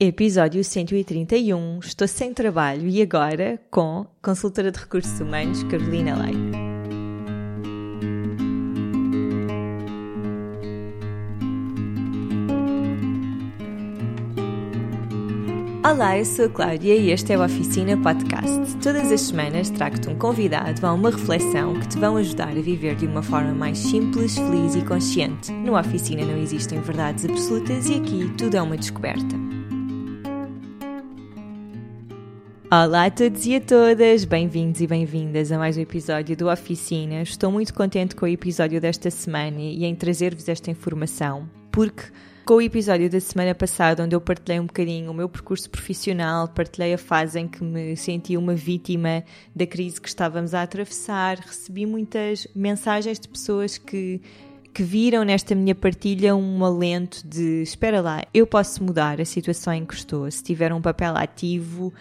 Episódio 131. Estou sem trabalho e agora com consultora de recursos humanos Carolina Leite. Olá, eu sou a Cláudia e este é o Oficina Podcast. Todas as semanas trago-te um convidado a uma reflexão que te vão ajudar a viver de uma forma mais simples, feliz e consciente. No Oficina não existem verdades absolutas e aqui tudo é uma descoberta. Olá a todos e a todas, bem-vindos e bem-vindas a mais um episódio do Oficina. Estou muito contente com o episódio desta semana e em trazer-vos esta informação, porque com o episódio da semana passada, onde eu partilhei um bocadinho o meu percurso profissional, partilhei a fase em que me senti uma vítima da crise que estávamos a atravessar, recebi muitas mensagens de pessoas que que viram nesta minha partilha um alento de espera lá, eu posso mudar a situação em que estou, se tiver um papel ativo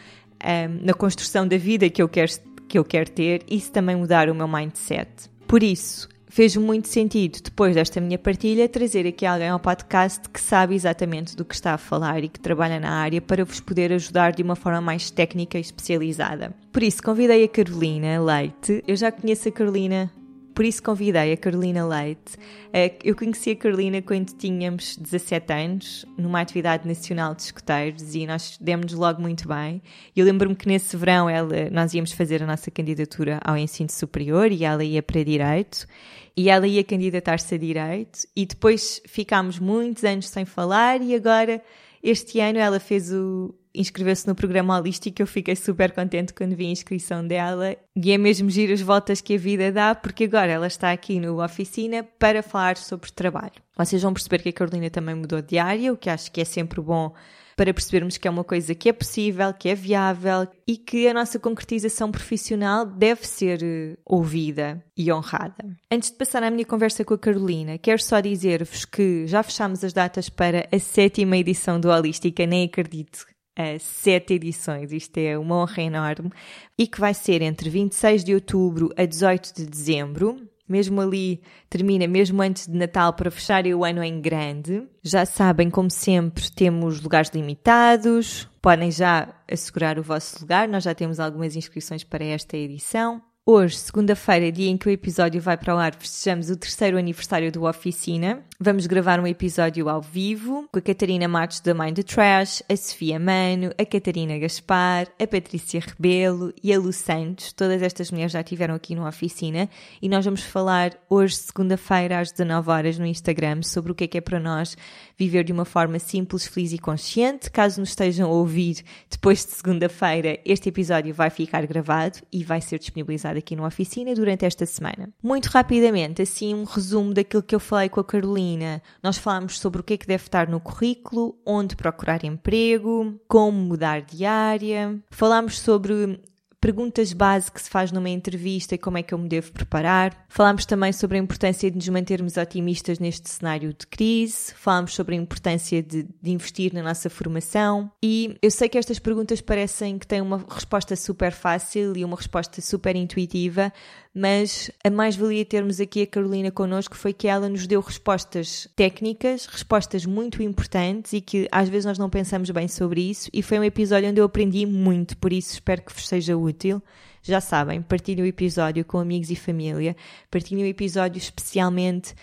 um, na construção da vida que eu quero, que eu quero ter e se também mudar o meu mindset. Por isso, fez muito sentido, depois desta minha partilha, trazer aqui alguém ao podcast que sabe exatamente do que está a falar e que trabalha na área para vos poder ajudar de uma forma mais técnica e especializada. Por isso, convidei a Carolina Leite. Eu já conheço a Carolina por isso convidei a Carolina Leite. Eh, eu conheci a Carolina quando tínhamos 17 anos, numa atividade nacional de escuteiros, e nós demos logo muito bem. Eu lembro-me que nesse verão ela, nós íamos fazer a nossa candidatura ao ensino superior e ela ia para Direito, e ela ia candidatar-se a Direito, e depois ficámos muitos anos sem falar, e agora, este ano, ela fez o, inscreveu-se no programa holístico, eu fiquei super contente quando vi a inscrição dela e é mesmo giro as voltas que a vida dá, porque agora ela está aqui no oficina para falar sobre trabalho. Vocês vão perceber que a Carolina também mudou de área, o que acho que é sempre bom para percebermos que é uma coisa que é possível, que é viável e que a nossa concretização profissional deve ser eh, ouvida e honrada. Antes de passar à minha conversa com a Carolina, quero só dizer-vos que já fechamos as datas para a sétima edição do Holística, nem acredito a sete edições. Isto é uma honra enorme. E que vai ser entre 26 de outubro a 18 de dezembro. Mesmo ali, termina mesmo antes de Natal para fechar o ano em grande. Já sabem, como sempre, temos lugares limitados. Podem já assegurar o vosso lugar. Nós já temos algumas inscrições para esta edição. Hoje, segunda-feira, dia em que o episódio vai para o ar, festejamos o terceiro aniversário do Oficina. Vamos gravar um episódio ao vivo com a Catarina Matos da Mind the Trash, a Sofia Mano, a Catarina Gaspar, a Patrícia Rebelo e a Lu Santos. Todas estas mulheres já estiveram aqui no Oficina e nós vamos falar hoje, segunda-feira, às 19 horas no Instagram, sobre o que é que é para nós viver de uma forma simples, feliz e consciente. Caso nos estejam a ouvir depois de segunda-feira, este episódio vai ficar gravado e vai ser disponibilizado aqui na oficina durante esta semana. Muito rapidamente, assim, um resumo daquilo que eu falei com a Carolina. Nós falámos sobre o que é que deve estar no currículo, onde procurar emprego, como mudar de área. Falámos sobre perguntas base que se faz numa entrevista e como é que eu me devo preparar. Falámos também sobre a importância de nos mantermos otimistas neste cenário de crise. Falámos sobre a importância de, de, investir na nossa formação. E eu sei que estas perguntas parecem que têm uma resposta super fácil e uma resposta super intuitiva, mas a mais-valia termos aqui a Carolina connosco foi que ela nos deu respostas técnicas, respostas muito importantes e que às vezes nós não pensamos bem sobre isso. E foi um episódio onde eu aprendi muito, por isso espero que vos seja útil. Já sabem, partilhem o episódio com amigos e família, partilhem o episódio especialmente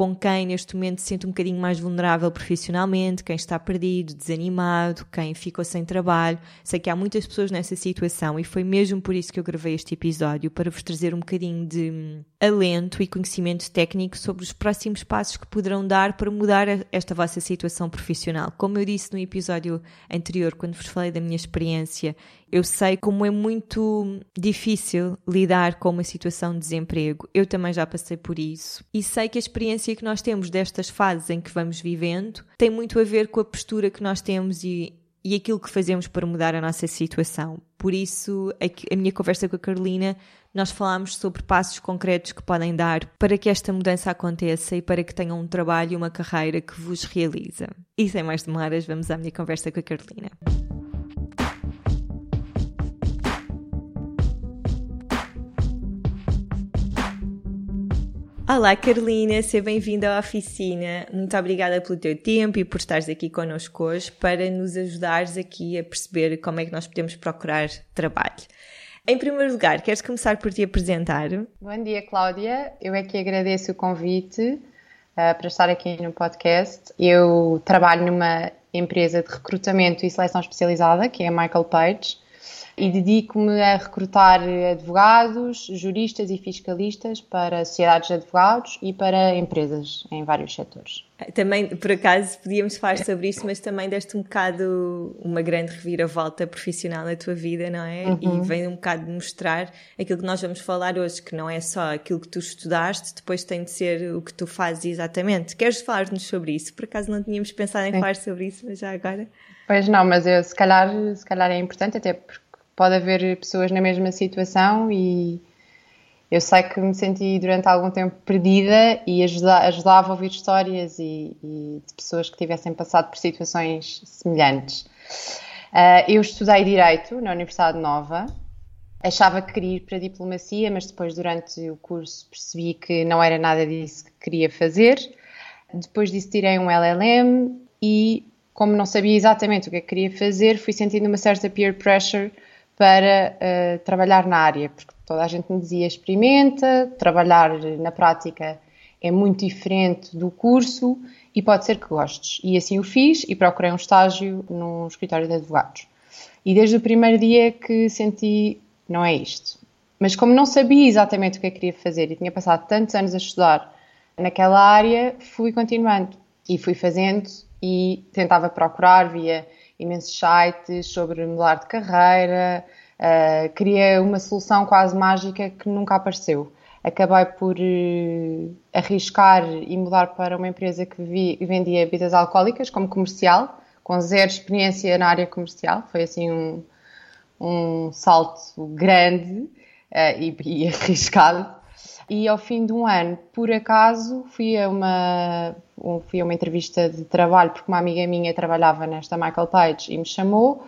com quem neste momento se sente um bocadinho mais vulnerável profissionalmente, quem está perdido, desanimado, quem ficou sem trabalho. Sei que há muitas pessoas nessa situação e foi mesmo por isso que eu gravei este episódio para vos trazer um bocadinho de hum, alento e conhecimento técnico sobre os próximos passos que poderão dar para mudar esta vossa situação profissional. Como eu disse no episódio anterior, quando vos falei da minha experiência eu sei como é muito difícil lidar com uma situação de desemprego. Eu também já passei por isso. E sei que a experiência que nós temos destas fases em que vamos vivendo tem muito a ver com a postura que nós temos e, e aquilo que fazemos para mudar a nossa situação. Por isso, a, a minha conversa com a Carolina, nós falámos sobre passos concretos que podem dar para que esta mudança aconteça e para que tenham um trabalho e uma carreira que vos realiza. E sem mais demoras, vamos à minha conversa com a Carolina. Olá Carolina, seja bem-vinda à oficina. Muito obrigada pelo teu tempo e por estares aqui connosco hoje para nos ajudares aqui a perceber como é que nós podemos procurar trabalho. Em primeiro lugar, queres começar por te apresentar? Bom dia, Cláudia. Eu é que agradeço o convite uh, para estar aqui no podcast. Eu trabalho numa empresa de recrutamento e seleção especializada, que é a Michael Page e dedico-me a recrutar advogados, juristas e fiscalistas para sociedades de advogados e para empresas em vários setores. Também, por acaso, podíamos falar sobre isso, mas também deste um bocado uma grande reviravolta profissional na tua vida, não é? Uhum. E vem um bocado mostrar aquilo que nós vamos falar hoje, que não é só aquilo que tu estudaste, depois tem de ser o que tu fazes exatamente. Queres falar-nos sobre isso? Por acaso não tínhamos pensado em Sim. falar sobre isso, mas já agora. Pois não, mas eu, se, calhar, se calhar é importante, até porque pode haver pessoas na mesma situação e eu sei que me senti durante algum tempo perdida e ajuda, ajudava a ouvir histórias e, e, de pessoas que tivessem passado por situações semelhantes. Uh, eu estudei Direito na Universidade Nova, achava que queria ir para a diplomacia, mas depois, durante o curso, percebi que não era nada disso que queria fazer. Depois disso, tirei um LLM e, como não sabia exatamente o que, é que queria fazer, fui sentindo uma certa peer pressure para uh, trabalhar na área, porque toda a gente me dizia experimenta, trabalhar na prática é muito diferente do curso e pode ser que gostes. E assim o fiz e procurei um estágio num escritório de advogados. E desde o primeiro dia que senti, não é isto. Mas como não sabia exatamente o que eu queria fazer e tinha passado tantos anos a estudar naquela área, fui continuando e fui fazendo e tentava procurar via imensos sites sobre mudar de carreira, uh, queria uma solução quase mágica que nunca apareceu. Acabei por uh, arriscar e mudar para uma empresa que vi, vendia bebidas alcoólicas como comercial, com zero experiência na área comercial. Foi assim um, um salto grande uh, e, e arriscado e ao fim de um ano, por acaso, fui a uma, fui a uma entrevista de trabalho, porque uma amiga minha trabalhava nesta Michael Page e me chamou,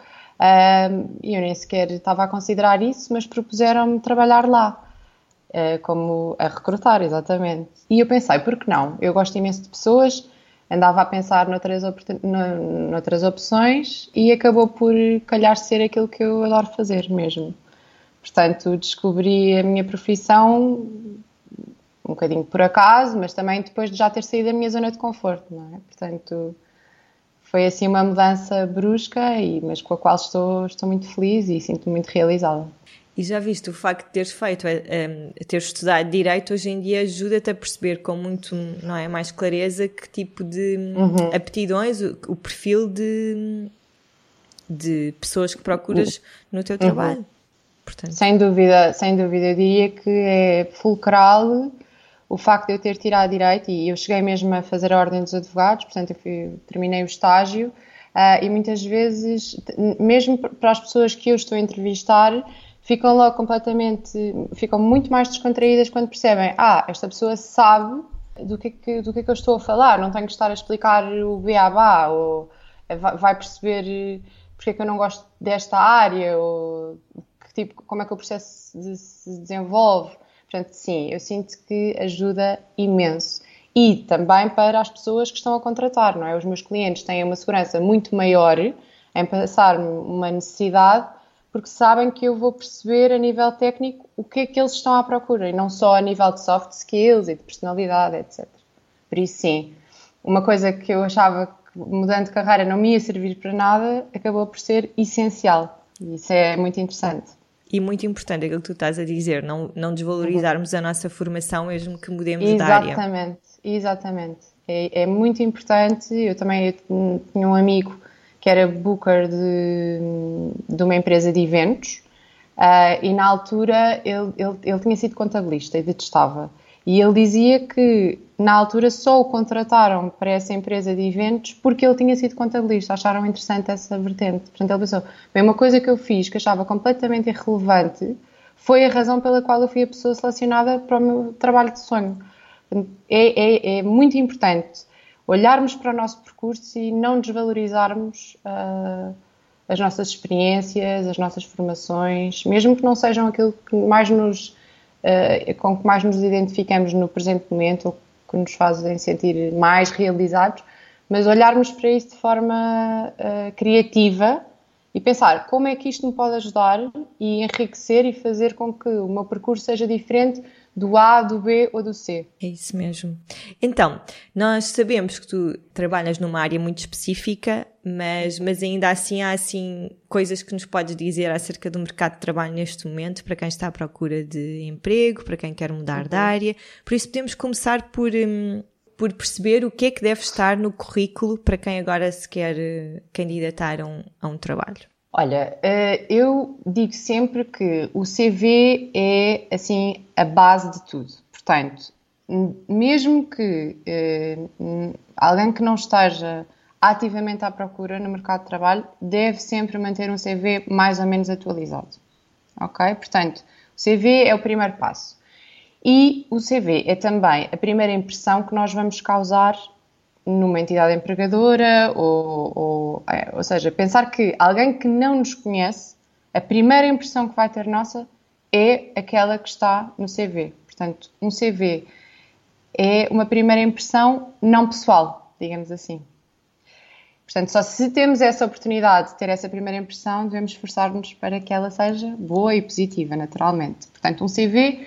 e eu nem sequer estava a considerar isso, mas propuseram-me trabalhar lá, uh, como a recrutar, exatamente. E eu pensei, por que não? Eu gosto imenso de pessoas, andava a pensar noutras, noutras opções e acabou por calhar ser aquilo que eu adoro fazer mesmo. Portanto, descobri a minha profissão um bocadinho por acaso, mas também depois de já ter saído da minha zona de conforto, não é? Portanto, foi assim uma mudança brusca, e, mas com a qual estou, estou muito feliz e sinto-me muito realizada. E já viste, o facto de teres feito, é, é, teres estudado Direito, hoje em dia ajuda-te a perceber com muito, não é, mais clareza que tipo de uhum. aptidões, o, o, perfil de, de pessoas que procuras no teu uhum. trabalho. Portanto. Sem dúvida, sem dúvida, eu diria que é fulcral o facto de eu ter tirado direito e eu cheguei mesmo a fazer a ordem dos advogados, portanto eu fui, terminei o estágio uh, e muitas vezes, mesmo para as pessoas que eu estou a entrevistar, ficam logo completamente, ficam muito mais descontraídas quando percebem, ah, esta pessoa sabe do que, é que, do que é que eu estou a falar, não tenho que estar a explicar o beabá, ou vai perceber porque é que eu não gosto desta área, ou que tipo, como é que o processo se desenvolve. Portanto, sim, eu sinto que ajuda imenso. E também para as pessoas que estão a contratar, não é? Os meus clientes têm uma segurança muito maior em passar-me uma necessidade porque sabem que eu vou perceber a nível técnico o que é que eles estão à procura e não só a nível de soft skills e de personalidade, etc. Por isso, sim, uma coisa que eu achava que mudando de carreira não me ia servir para nada acabou por ser essencial. E isso é muito interessante. E muito importante aquilo que tu estás a dizer, não, não desvalorizarmos a nossa formação mesmo que mudemos exatamente, de área. Exatamente, exatamente. É, é, muito importante. Eu também tinha um amigo que era booker de, de uma empresa de eventos uh, e na altura ele, ele, ele tinha sido contabilista e detestava. E ele dizia que na altura só o contrataram para essa empresa de eventos porque ele tinha sido contabilista, acharam interessante essa vertente. Portanto, ele pensou, bem, uma coisa que eu fiz que achava completamente irrelevante foi a razão pela qual eu fui a pessoa selecionada para o meu trabalho de sonho. É, é, é muito importante olharmos para o nosso percurso e não desvalorizarmos uh, as nossas experiências, as nossas formações, mesmo que não sejam aquilo que mais nos uh, com que mais nos identificamos no presente momento, ou que nos fazem sentir mais realizados, mas olharmos para isso de forma uh, criativa e pensar como é que isto me pode ajudar e enriquecer e fazer com que o meu percurso seja diferente do A, do B ou do C. É isso mesmo. Então, nós sabemos que tu trabalhas numa área muito específica, mas, mas ainda assim há assim coisas que nos podes dizer acerca do mercado de trabalho neste momento, para quem está à procura de emprego, para quem quer mudar uhum. de área. Por isso podemos começar por, um, por perceber o que é que deve estar no currículo para quem agora se quer uh, candidatar a um, a um trabalho. Olha, eh, eu digo sempre que o CV é assim a base de tudo. Portanto, mesmo que eh, alguém que não esteja ativamente à procura no mercado de trabalho deve sempre manter um CV mais ou menos atualizado. Ok? Portanto, o CV é o primeiro passo. E o CV é também a primeira impressão que nós vamos causar numa entidade empregadora, ou, ou, é, ou seja, pensar que alguém que não nos conhece, a primeira impressão que vai ter nossa é aquela que está no CV. Portanto, um CV é uma primeira impressão não pessoal, digamos assim. Portanto, só se temos essa oportunidade de ter essa primeira impressão, devemos esforçar-nos para que ela seja boa e positiva, naturalmente. Portanto, um CV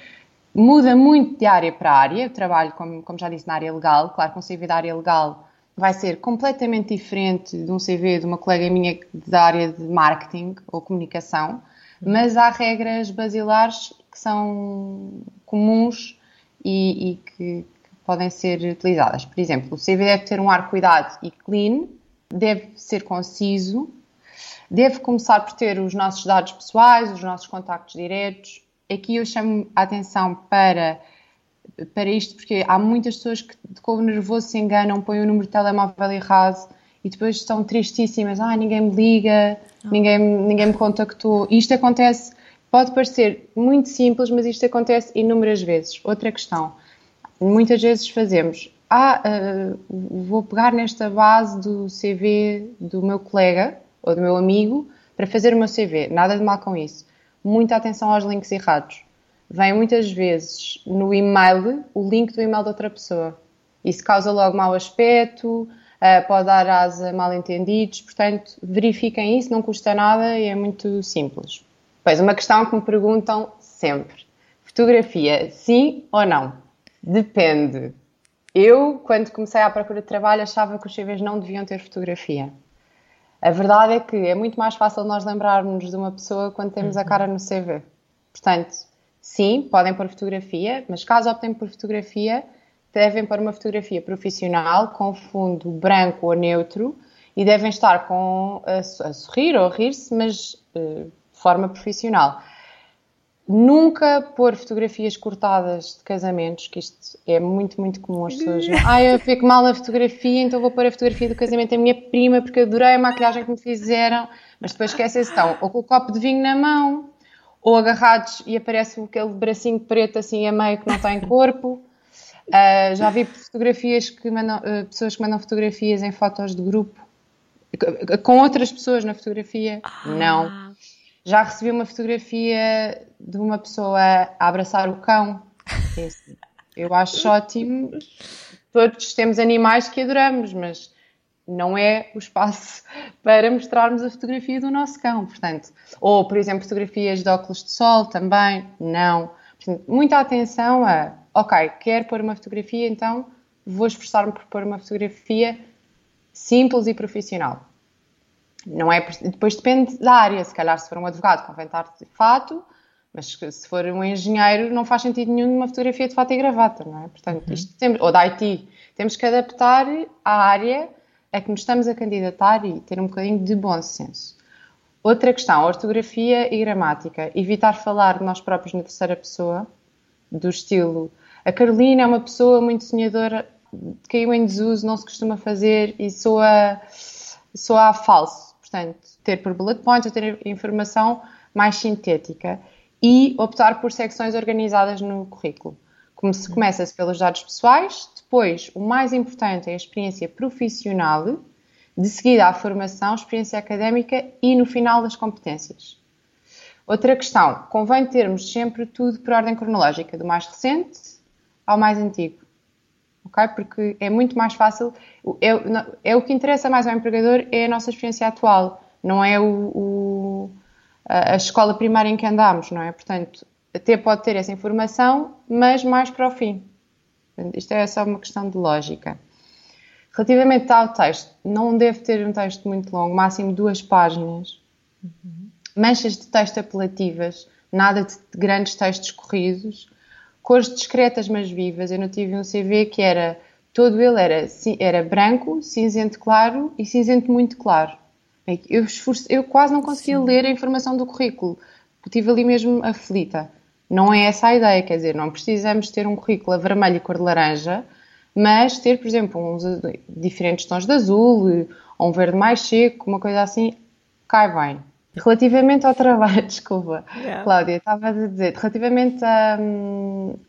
muda muito de área para área. Eu trabalho, como, como já disse, na área legal. Claro que um CV da área legal vai ser completamente diferente de um CV de uma colega minha da área de marketing ou comunicação, mas há regras basilares que são comuns e, e que, podem ser utilizadas. Por exemplo, o CV deve ter um ar cuidado e clean, deve ser conciso, deve começar por ter os nossos dados pessoais, os nossos contactos diretos, aqui eu chamo a atenção para, para isto, porque há muitas pessoas que com o nervoso se enganam, põem o número de telemóvel errado e depois estão tristíssimas, ah, ninguém me liga, ah. ninguém, ninguém me contactou. Isto acontece, pode parecer muito simples, mas isto acontece inúmeras vezes. Outra questão, muitas vezes fazemos, ah, uh, vou pegar nesta base do CV do meu colega ou do meu amigo para fazer o meu CV. Nada de mal com isso muita atenção aos links errados. Vem muitas vezes no e-mail o link do e-mail de outra pessoa. Isso causa logo mau aspecto, eh, pode dar asa mal entendidos, portanto, verifiquem isso, não custa nada e é muito simples. Pois, uma questão que me perguntam sempre: fotografia, sim ou não? Depende. Eu, quando comecei à procura de trabalho, achava que os CVs não deviam ter fotografia. A verdade é que é muito mais fácil nós lembrarmos de uma pessoa quando temos a uhum. cara no CV. Portanto, sim, podem pôr fotografia, mas caso optem por fotografia, devem pôr uma fotografia profissional com fundo branco ou neutro e devem estar com a, a sorrir ou a rir-se, mas uh, de forma profissional. Nunca pôr fotografias cortadas de casamentos, que isto é muito, muito comum as pessoas. Ah, eu fico mal na fotografia, então vou pôr a fotografia do casamento da minha prima porque adorei a maquilhagem que me fizeram, mas depois esquecem-se estão ou com o copo de vinho na mão, ou agarrados e aparece aquele bracinho preto assim a meio que não tem corpo. Uh, já vi fotografias que mandam, uh, pessoas que mandam fotografias em fotos de grupo com outras pessoas na fotografia. Ah. Não. Já recebi uma fotografia de uma pessoa a abraçar o cão. Esse, eu acho ótimo. Todos temos animais que adoramos, mas não é o espaço para mostrarmos a fotografia do nosso cão, portanto. Ou, por exemplo, fotografias de óculos de sol também, não. Portanto, muita atenção a, ok, quero pôr uma fotografia, então vou esforçar-me por pôr uma fotografia simples e profissional. Não é, depois depende da área, se calhar se for um advogado convém estar de fato, mas se for um engenheiro não faz sentido nenhum uma fotografia de fato e gravata, não é? Portanto, uhum. isto temos, ou da IT, temos que adaptar à área a que nos estamos a candidatar e ter um bocadinho de bom senso. Outra questão, ortografia e gramática. Evitar falar de nós próprios na terceira pessoa, do estilo a Carolina é uma pessoa muito sonhadora, caiu em desuso, não se costuma fazer e soa, soa a falso portanto, ter por bullet points ou ter informação mais sintética e optar por secções organizadas no currículo. Como se começa-se pelos dados pessoais, depois o mais importante é a experiência profissional, de seguida a formação, experiência académica e no final as competências. Outra questão, convém termos sempre tudo por ordem cronológica, do mais recente ao mais antigo. Porque é muito mais fácil, é, é o que interessa mais ao empregador, é a nossa experiência atual, não é o, o a, a escola primária em que andamos, não é? Portanto, até pode ter essa informação, mas mais para o fim. Isto é só uma questão de lógica. Relativamente ao texto, não deve ter um texto muito longo, máximo duas páginas. Uhum. Manchas de texto apelativas, nada de grandes textos corridos. Cores discretas, mas vivas. Eu não tive um CV que era. Todo ele era, era branco, cinzento claro e cinzento muito claro. Eu, esforce, eu quase não conseguia Sim. ler a informação do currículo. Estive ali mesmo aflita. Não é essa a ideia, quer dizer, não precisamos ter um currículo a vermelho e cor de laranja, mas ter, por exemplo, uns diferentes tons de azul, ou um verde mais seco, uma coisa assim, cai bem. Relativamente ao trabalho, desculpa, yeah. Cláudia, estava a dizer, relativamente a,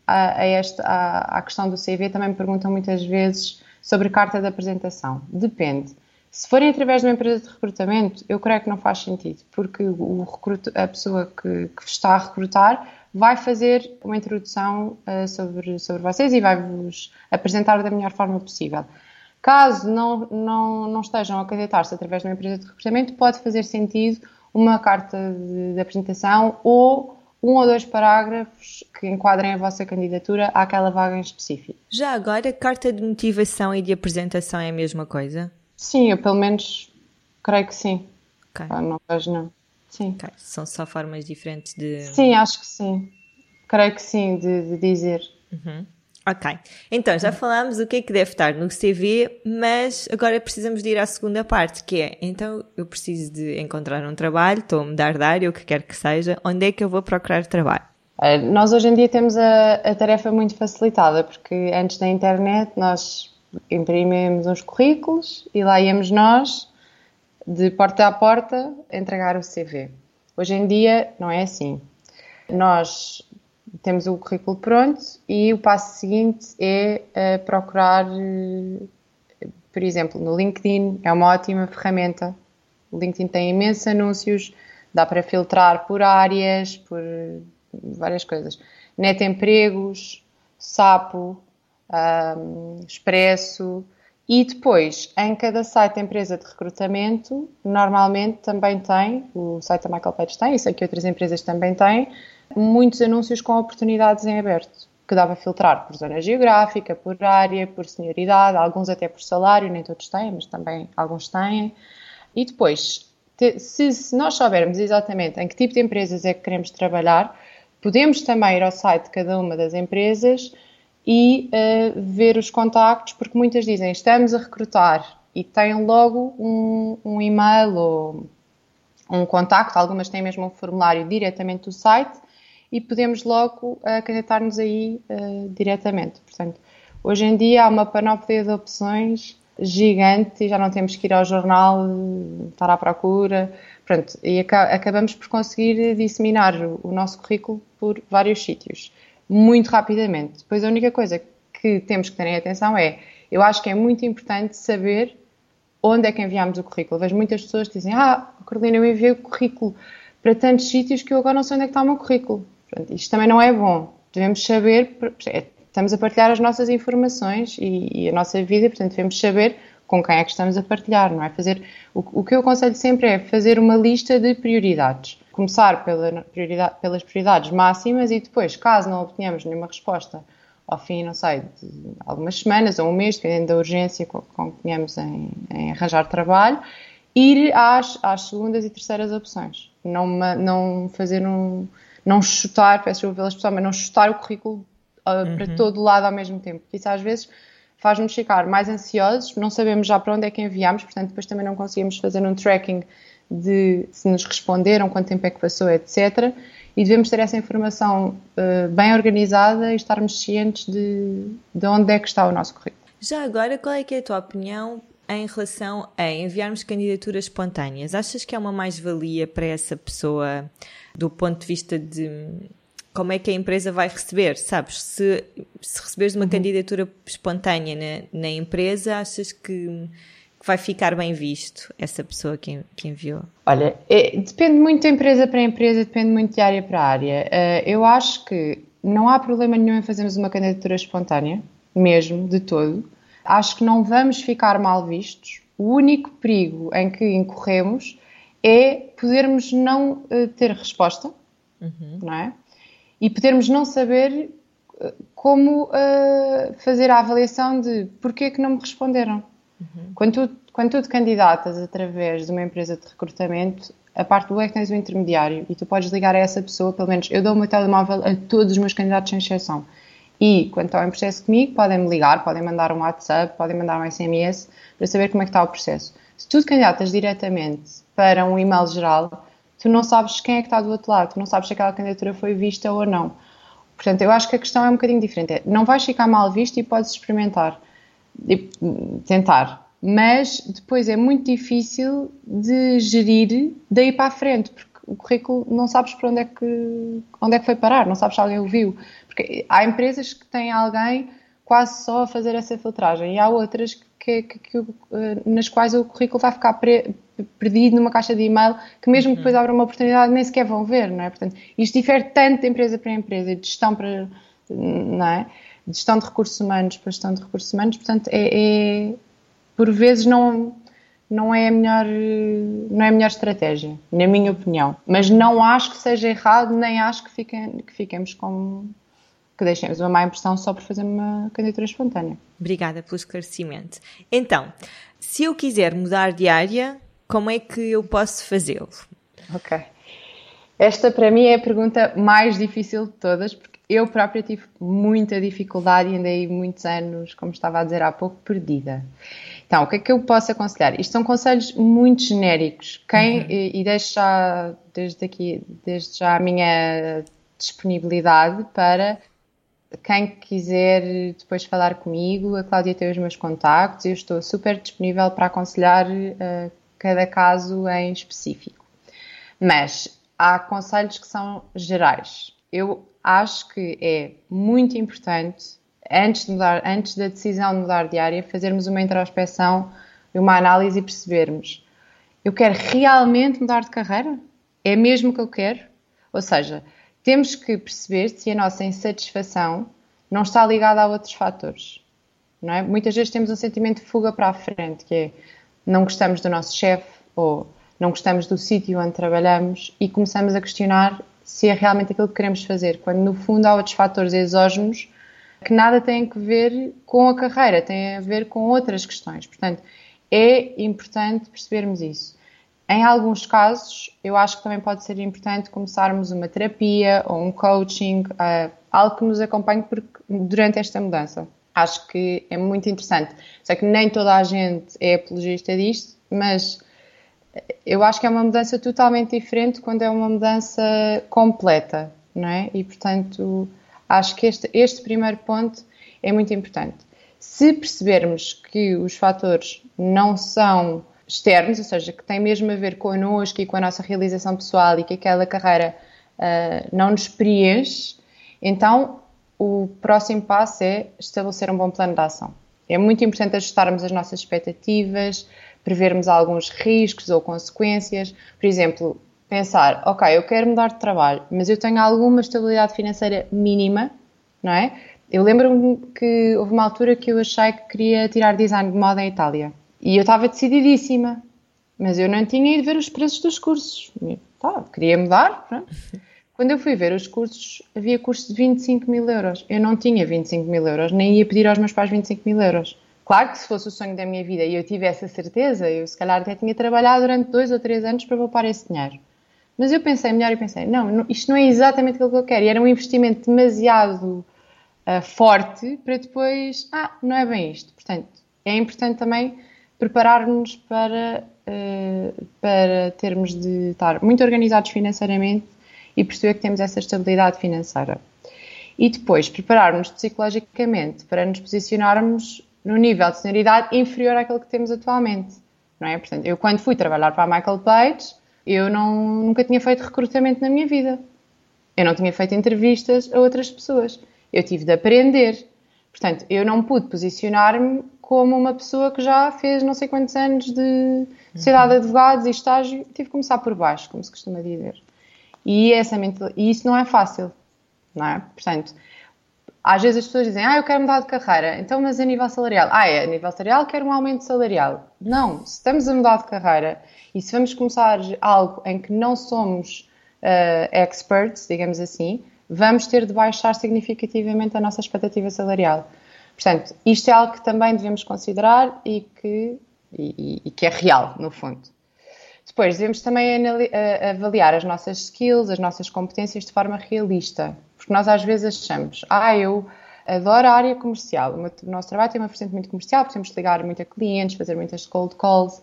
a, a esta, a, à questão do CV, também me perguntam muitas vezes sobre carta de apresentação. Depende. Se forem através de uma empresa de recrutamento, eu creio que não faz sentido, porque o recruto, a pessoa que, que está a recrutar vai fazer uma introdução uh, sobre, sobre vocês e vai-vos apresentar da melhor forma possível. Caso não, não, não estejam a candidatar-se através de uma empresa de recrutamento, pode fazer sentido uma carta de, de, apresentação ou um ou dois parágrafos que enquadrem a vossa candidatura àquela vaga em específico. Já agora, carta de motivação e de apresentação é a mesma coisa? Sim, eu pelo menos creio que sim. Okay. Ah, não vejo, não. Sim. Okay. São só formas diferentes de. Sim, acho que sim. Creio que sim, de, de dizer. Uhum. Ok. Então, já falámos o que é que deve estar no CV, mas agora precisamos de ir à segunda parte, que é, então, eu preciso de encontrar um trabalho, estou a mudar de área, o que quer que seja, onde é que eu vou procurar trabalho? Eh, nós hoje em dia temos a, a tarefa muito facilitada, porque antes da internet nós imprimimos uns currículos e lá íamos nós de porta a porta entregar o CV. Hoje em dia não é assim. Nós temos o currículo pronto e o passo seguinte é uh, procurar, uh, por exemplo, no LinkedIn, é uma ótima ferramenta. O LinkedIn tem imensos anúncios, dá para filtrar por áreas, por várias coisas. Net Empregos, Sapo, um, Expresso, e depois, em cada site da empresa de recrutamento, normalmente também tem, o site da Michael Page tem, isso aqui outras empresas também têm, muitos anúncios com oportunidades em aberto, que dá para filtrar por zona geográfica, por área, por senioridade, alguns até por salário, nem todos têm, mas também alguns têm. E depois, se, se nós soubermos exatamente em que tipo de empresas é que queremos trabalhar, podemos também ir ao site de cada uma das empresas e uh, ver os contactos, porque muitas dizem estamos a recrutar e têm logo um, um e-mail ou um contacto, algumas têm mesmo um formulário diretamente do site e podemos logo candidatar-nos aí uh, diretamente. Portanto, hoje em dia há uma panóplia de opções gigante e já não temos que ir ao jornal, estar à procura. Pronto, e acabamos por conseguir disseminar o nosso currículo por vários sítios muito rapidamente. Depois a única coisa que temos que ter em atenção é, eu acho que é muito importante saber onde é que enviamos o currículo. vejo muitas pessoas que dizem, ah, Carolina, eu enviei o currículo para tantos sítios que eu agora não sei onde é que está o meu currículo. Portanto, isto também não é bom. Devemos saber, é, estamos a partilhar as nossas informações e, e, a nossa vida, portanto devemos saber com quem é que estamos a partilhar, não é? Fazer, o, o que eu aconselho sempre é fazer uma lista de prioridades começar pela prioridade, pelas prioridades máximas e depois, caso não obtenhamos nenhuma resposta ao fim, não sei, de algumas semanas ou um mês, dependendo da urgência com, com que tenhamos em, em, arranjar trabalho, ir às, às segundas e terceiras opções. Não, não fazer um. Não chutar, peço desculpa pela expressão, mas não chutar o currículo uh, uhum. para todo lado ao mesmo tempo. Isso às vezes faz-nos ficar mais ansiosos, não sabemos já para onde é que enviamos, portanto, depois também não conseguimos fazer um tracking de se nos responderam, quanto tempo é que passou, etc. E devemos ter essa informação uh, bem organizada e estarmos cientes de, de onde é que está o nosso currículo. Já agora, qual é que é a tua opinião em relação a enviarmos candidaturas espontâneas? Achas que é uma mais-valia para essa pessoa do ponto de vista de como é que a empresa vai receber? Sabes, se, se receberes uma uhum. candidatura espontânea na, na empresa, achas que vai ficar bem visto essa pessoa que, que enviou? Olha, é, depende muito de empresa para empresa, depende muito de área para área. Uh, eu acho que não há problema nenhum em fazermos uma candidatura espontânea, mesmo, de todo. Acho que não vamos ficar mal vistos. O único perigo em que incorremos é podermos não uh, ter resposta, uhum. não é? E podermos não saber uh, como uh, fazer a avaliação de porquê que não me responderam. Uhum. Quando, tu, quando tu te candidatas através de uma empresa de recrutamento, a parte do é que tens o intermediário e tu podes ligar a essa pessoa, pelo menos eu dou o meu telemóvel a todos os meus candidatos sem exceção. E quando estão em processo comigo, podem me ligar, podem mandar um WhatsApp, podem mandar um SMS para saber como é que está o processo. Se tu candidatas diretamente para um e-mail geral, tu não sabes quem é que está do outro lado, tu não sabes se aquela candidatura foi vista ou não. Portanto, eu acho que a questão é um bocadinho diferente. É, não vais ficar mal visto e podes experimentar, e tentar. Mas depois é muito difícil de gerir daí para a frente, porque o currículo não sabes para onde é que, onde é que foi parar, não sabes se alguém o viu. Porque há empresas que têm alguém quase só a fazer essa filtragem e há outras que, que, que, eh, nas quais o currículo vai ficar pre, perdido numa caixa de e-mail que mesmo uhum. depois abra uma oportunidade nem sequer vão ver, não é? Portanto, isto difere tanto de empresa para empresa, de gestão para, não é? De gestão de recursos humanos para gestão de recursos humanos, portanto, é, é por vezes não não é a melhor não é a melhor estratégia, na minha opinião. Mas não acho que seja errado, nem acho que, fiquem, que fiquemos com que deixemos uma má impressão só por fazer uma candidatura espontânea. Obrigada pelo esclarecimento. Então, se eu quiser mudar de área, como é que eu posso fazê-lo? Ok. Esta para mim é a pergunta mais difícil de todas, porque eu própria tive muita dificuldade e andei muitos anos, como estava a dizer há pouco, perdida. Então, o que é que eu posso aconselhar? Isto são conselhos muito genéricos. Quem, uhum. e, e deixo já, desde aqui, desde já a minha disponibilidade para quem quiser depois falar comigo, a Cláudia tem os meus contactos eu estou super disponível para aconselhar uh, cada caso em específico. Mas há conselhos que são gerais. Eu acho que é muito importante, antes, de mudar, antes da decisão de mudar de área, fazermos uma introspeção e uma análise e percebermos: eu quero realmente mudar de carreira? É mesmo que eu quero? Ou seja, temos que perceber se a nossa insatisfação não está ligada a outros fatores. Não é? Muitas vezes temos um sentimento de fuga para a frente, que é não gostamos do nosso chefe ou não gostamos do sítio onde trabalhamos e começamos a questionar se é realmente aquilo que queremos fazer, quando no fundo há outros fatores exógenos que nada têm a ver com a carreira, têm a ver com outras questões. Portanto, é importante percebermos isso. Em alguns casos, eu acho que também pode ser importante começarmos uma terapia ou um coaching, uh, algo que nos acompanhe durante esta mudança acho que é muito interessante. Sei que nem toda a gente é apologista disto, mas eu acho que é uma mudança totalmente diferente quando é uma mudança completa, não é? E portanto, acho que este, este primeiro ponto é muito importante. Se percebermos que os fatores não são externos, ou seja, que têm mesmo a ver connosco e com a nossa realização pessoal e que aquela carreira uh, não nos preenche, então o próximo passo é estabelecer um bom plano de ação. É muito importante ajustarmos as nossas expectativas, prevermos alguns riscos ou consequências. Por exemplo, pensar, ok, eu quero mudar de trabalho, mas eu tenho alguma estabilidade financeira mínima, não é? Eu lembro-me que houve uma altura que eu achei que queria tirar design de moda em Itália. E eu estava decididíssima, mas eu não tinha ido ver os preços dos cursos. Tá, queria mudar, pronto. Quando eu fui ver os cursos, havia cursos de 25 mil euros. Eu não tinha 25 mil euros, nem ia pedir aos meus pais 25 mil euros. Claro que se fosse o sonho da minha vida e eu tivesse a certeza, eu se calhar até tinha trabalhado durante dois ou três anos para poupar esse dinheiro. Mas eu pensei melhor e pensei, não, isto não é exatamente aquilo que eu quero. E era um investimento demasiado uh, forte para depois, ah, não é bem isto. Portanto, é importante também preparar-nos para, uh, para termos de estar muito organizados financeiramente e perceber que temos essa estabilidade financeira. E depois prepararmos psicologicamente para nos posicionarmos no nível de senioridade inferior àquele que temos atualmente. Não é? Portanto, eu quando fui trabalhar para a Michael Page, eu não, nunca tinha feito recrutamento na minha vida. Eu não tinha feito entrevistas a outras pessoas. Eu tive de aprender. Portanto, eu não pude posicionar-me como uma pessoa que já fez não sei quantos anos de sociedade de advogados e estágio, tive que começar por baixo, como se costuma dizer. E, essa e isso não é fácil, não é? Portanto, às vezes as pessoas dizem, ah, eu quero mudar de carreira, então, mas a nível salarial? Ah, é, a nível salarial quero um aumento salarial. Não, se estamos a mudar de carreira e se vamos começar algo em que não somos uh, experts, digamos assim, vamos ter de baixar significativamente a nossa expectativa salarial. Portanto, isto é algo que também devemos considerar e que, e, e que é real, no fundo. Depois, devemos também avaliar as nossas skills, as nossas competências de forma realista. Porque nós às vezes achamos, ah, eu adoro a área comercial, o nosso trabalho tem uma vertente muito comercial, precisamos ligar muito a clientes, fazer muitas cold calls.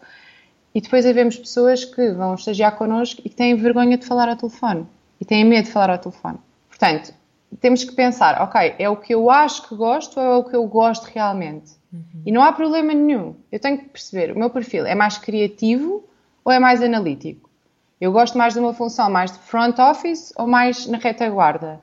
E depois havemos pessoas que vão estagiar connosco e que têm vergonha de falar ao telefone. E têm medo de falar ao telefone. Portanto, temos que pensar, ok, é o que eu acho que gosto ou é o que eu gosto realmente? Uhum. E não há problema nenhum. Eu tenho que perceber, o meu perfil é mais criativo ou é mais analítico? Eu gosto mais de uma função mais de front office ou mais na retaguarda?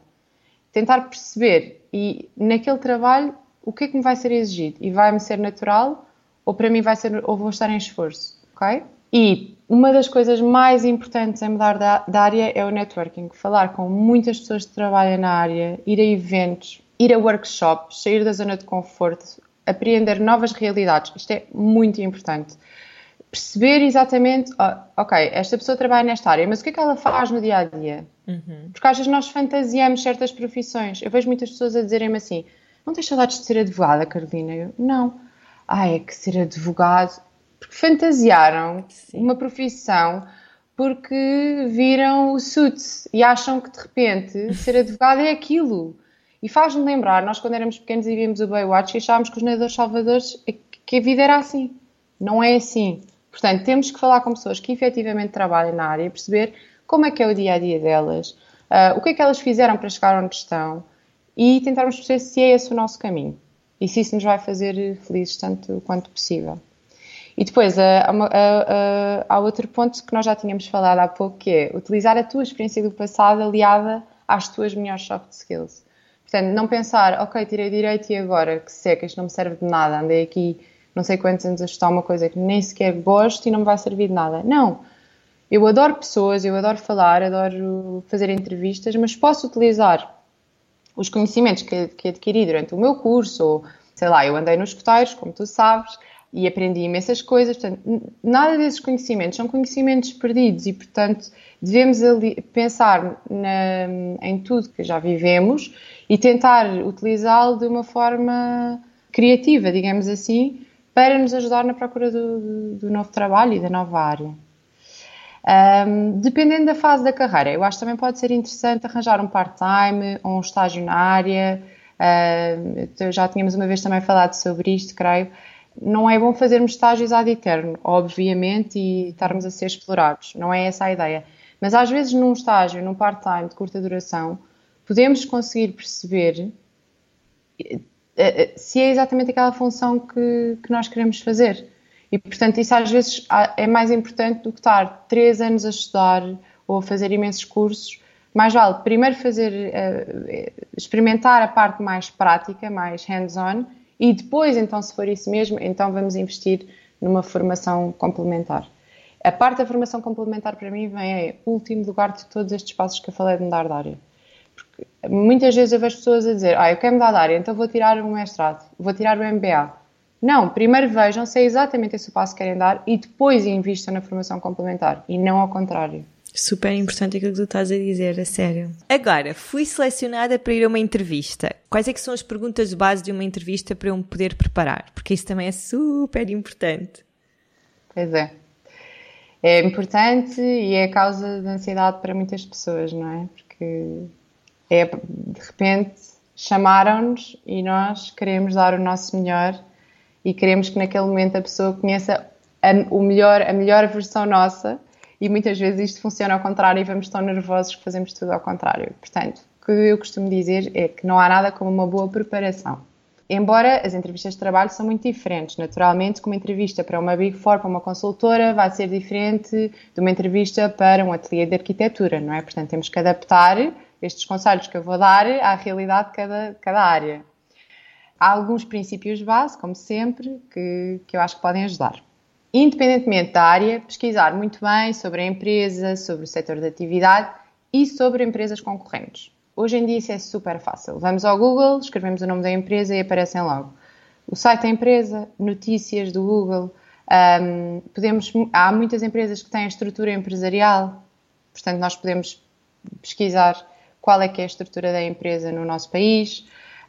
Tentar perceber e naquele trabalho o que é que me vai ser exigido e vai-me ser natural ou para mim vai ser ou vou estar em esforço, ok? E uma das coisas mais importantes em mudar da, da, área é o networking. Falar com muitas pessoas que trabalham na área, ir a eventos, ir a workshops, sair da zona de conforto, apreender novas realidades. Isto é muito importante. Perceber exatamente, oh, ok, esta pessoa trabalha nesta área, mas o que é que ela faz no dia a dia? Uhum. Porque às vezes nós fantasiamos certas profissões. Eu vejo muitas pessoas a dizerem-me assim: não tens saudades de ser advogada, Carolina? Eu, não. Ah, é que ser advogado porque fantasiaram Sim. uma profissão porque viram o Suits e acham que de repente ser advogado é aquilo. E faz-me lembrar, nós quando éramos pequenos e víamos o Baywatch e achávamos que os nadadores salvadores, é que a vida era assim. Não é assim. Portanto, temos que falar com pessoas que efetivamente trabalham na área e perceber como é que é o dia a dia delas, uh, o que é que elas fizeram para chegar onde estão e tentarmos perceber se é esse o nosso caminho e se isso nos vai fazer felizes tanto quanto possível. E depois há, há, há, outro ponto que nós já tínhamos falado há pouco, que é utilizar a tua experiência do passado aliada às tuas melhores soft skills. Portanto, não pensar, ok, tirei direito e agora que seca, isto não me serve de nada, andei aqui não sei quantos anos a estudar uma coisa que nem sequer gosto e não me vai servir de nada. Não. Eu adoro pessoas, eu adoro falar, adoro fazer entrevistas, mas posso utilizar os conhecimentos que, que adquiri durante o meu curso, ou sei lá, eu andei nos escuteiros, como tu sabes, e aprendi imensas coisas. Portanto, nada desses conhecimentos são conhecimentos perdidos e, portanto, devemos ali, pensar na, em tudo que já vivemos e tentar utilizá-lo de uma forma criativa, digamos assim, para nos ajudar na procura do, do, novo trabalho e da nova área. Um, dependendo da fase da carreira, eu acho que também pode ser interessante arranjar um part-time ou um estágio na área. Já tínhamos uma vez também falado sobre isto, creio não é bom fazermos estágios ad eterno, obviamente, e estarmos a ser explorados. Não é essa a ideia. Mas às vezes, num estágio, num part-time de curta duração, podemos conseguir perceber eh, eh, se é exatamente aquela função que, que nós queremos fazer. E, portanto, isso às vezes é mais importante do que estar três anos a estudar ou a fazer imensos cursos. Mais vale primeiro fazer, eh, experimentar a parte mais prática, mais hands-on, e depois, então, se for isso mesmo, então vamos investir numa formação complementar. A parte da formação complementar para mim vem em último lugar de todos estes passos que eu falei de mudar de área. Porque muitas vezes eu vejo pessoas a dizer, ah, eu quero mudar de área, então vou tirar um mestrado, vou tirar o MBA. Não, primeiro vejam se é exatamente esse o passo que querem dar e depois invistam na formação complementar e não ao contrário. Super importante aquilo que tu estás a dizer, a sério. Agora, fui selecionada para ir a uma entrevista. Quais é que são as perguntas de base de uma entrevista para eu me poder preparar? Porque isso também é super importante. Pois é. É importante e é causa de ansiedade para muitas pessoas, não é? Porque é, de repente chamaram-nos e nós queremos dar o nosso melhor e queremos que naquele momento a pessoa conheça a, o melhor, a melhor versão nossa e muitas vezes isto funciona ao contrário e vamos tão nervosos que fazemos tudo ao contrário. Portanto, o que eu costumo dizer é que não há nada como uma boa preparação. Embora as entrevistas de trabalho são muito diferentes, naturalmente, como uma entrevista para uma Big Four, para uma consultora, vai ser diferente de uma entrevista para um ateliê de arquitetura, não é? Portanto, temos que adaptar estes conselhos que eu vou dar à realidade de cada, cada área. há alguns princípios base, como sempre, que, que eu acho que podem ajudar. Independentemente da área, pesquisar muito bem sobre a empresa, sobre o setor de atividade e sobre empresas concorrentes. Hoje em dia isso é super fácil. Vamos ao Google, escrevemos o nome da empresa e aparecem logo. O site da empresa, notícias do Google. Um, podemos, há muitas empresas que têm estrutura empresarial, portanto nós podemos pesquisar qual é que é a estrutura da empresa no nosso país.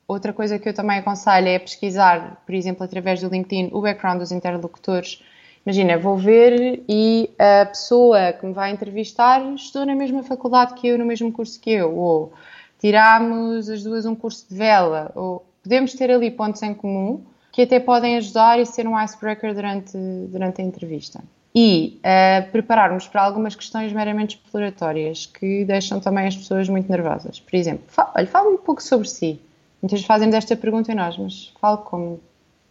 Outra coisa que eu também aconselho é pesquisar, por exemplo, através do LinkedIn, o background dos interlocutores. Imagina, vou ver e a pessoa que me vai entrevistar estudou na mesma faculdade que eu, no mesmo curso que eu, ou tiramos as duas um curso de vela, ou podemos ter ali pontos em comum que até podem ajudar e ser um icebreaker durante, durante a entrevista e uh, prepararmos para algumas questões meramente exploratórias que deixam também as pessoas muito nervosas. Por exemplo, olha, fala um pouco sobre si. Muitas fazemos esta pergunta e nós, mas falo como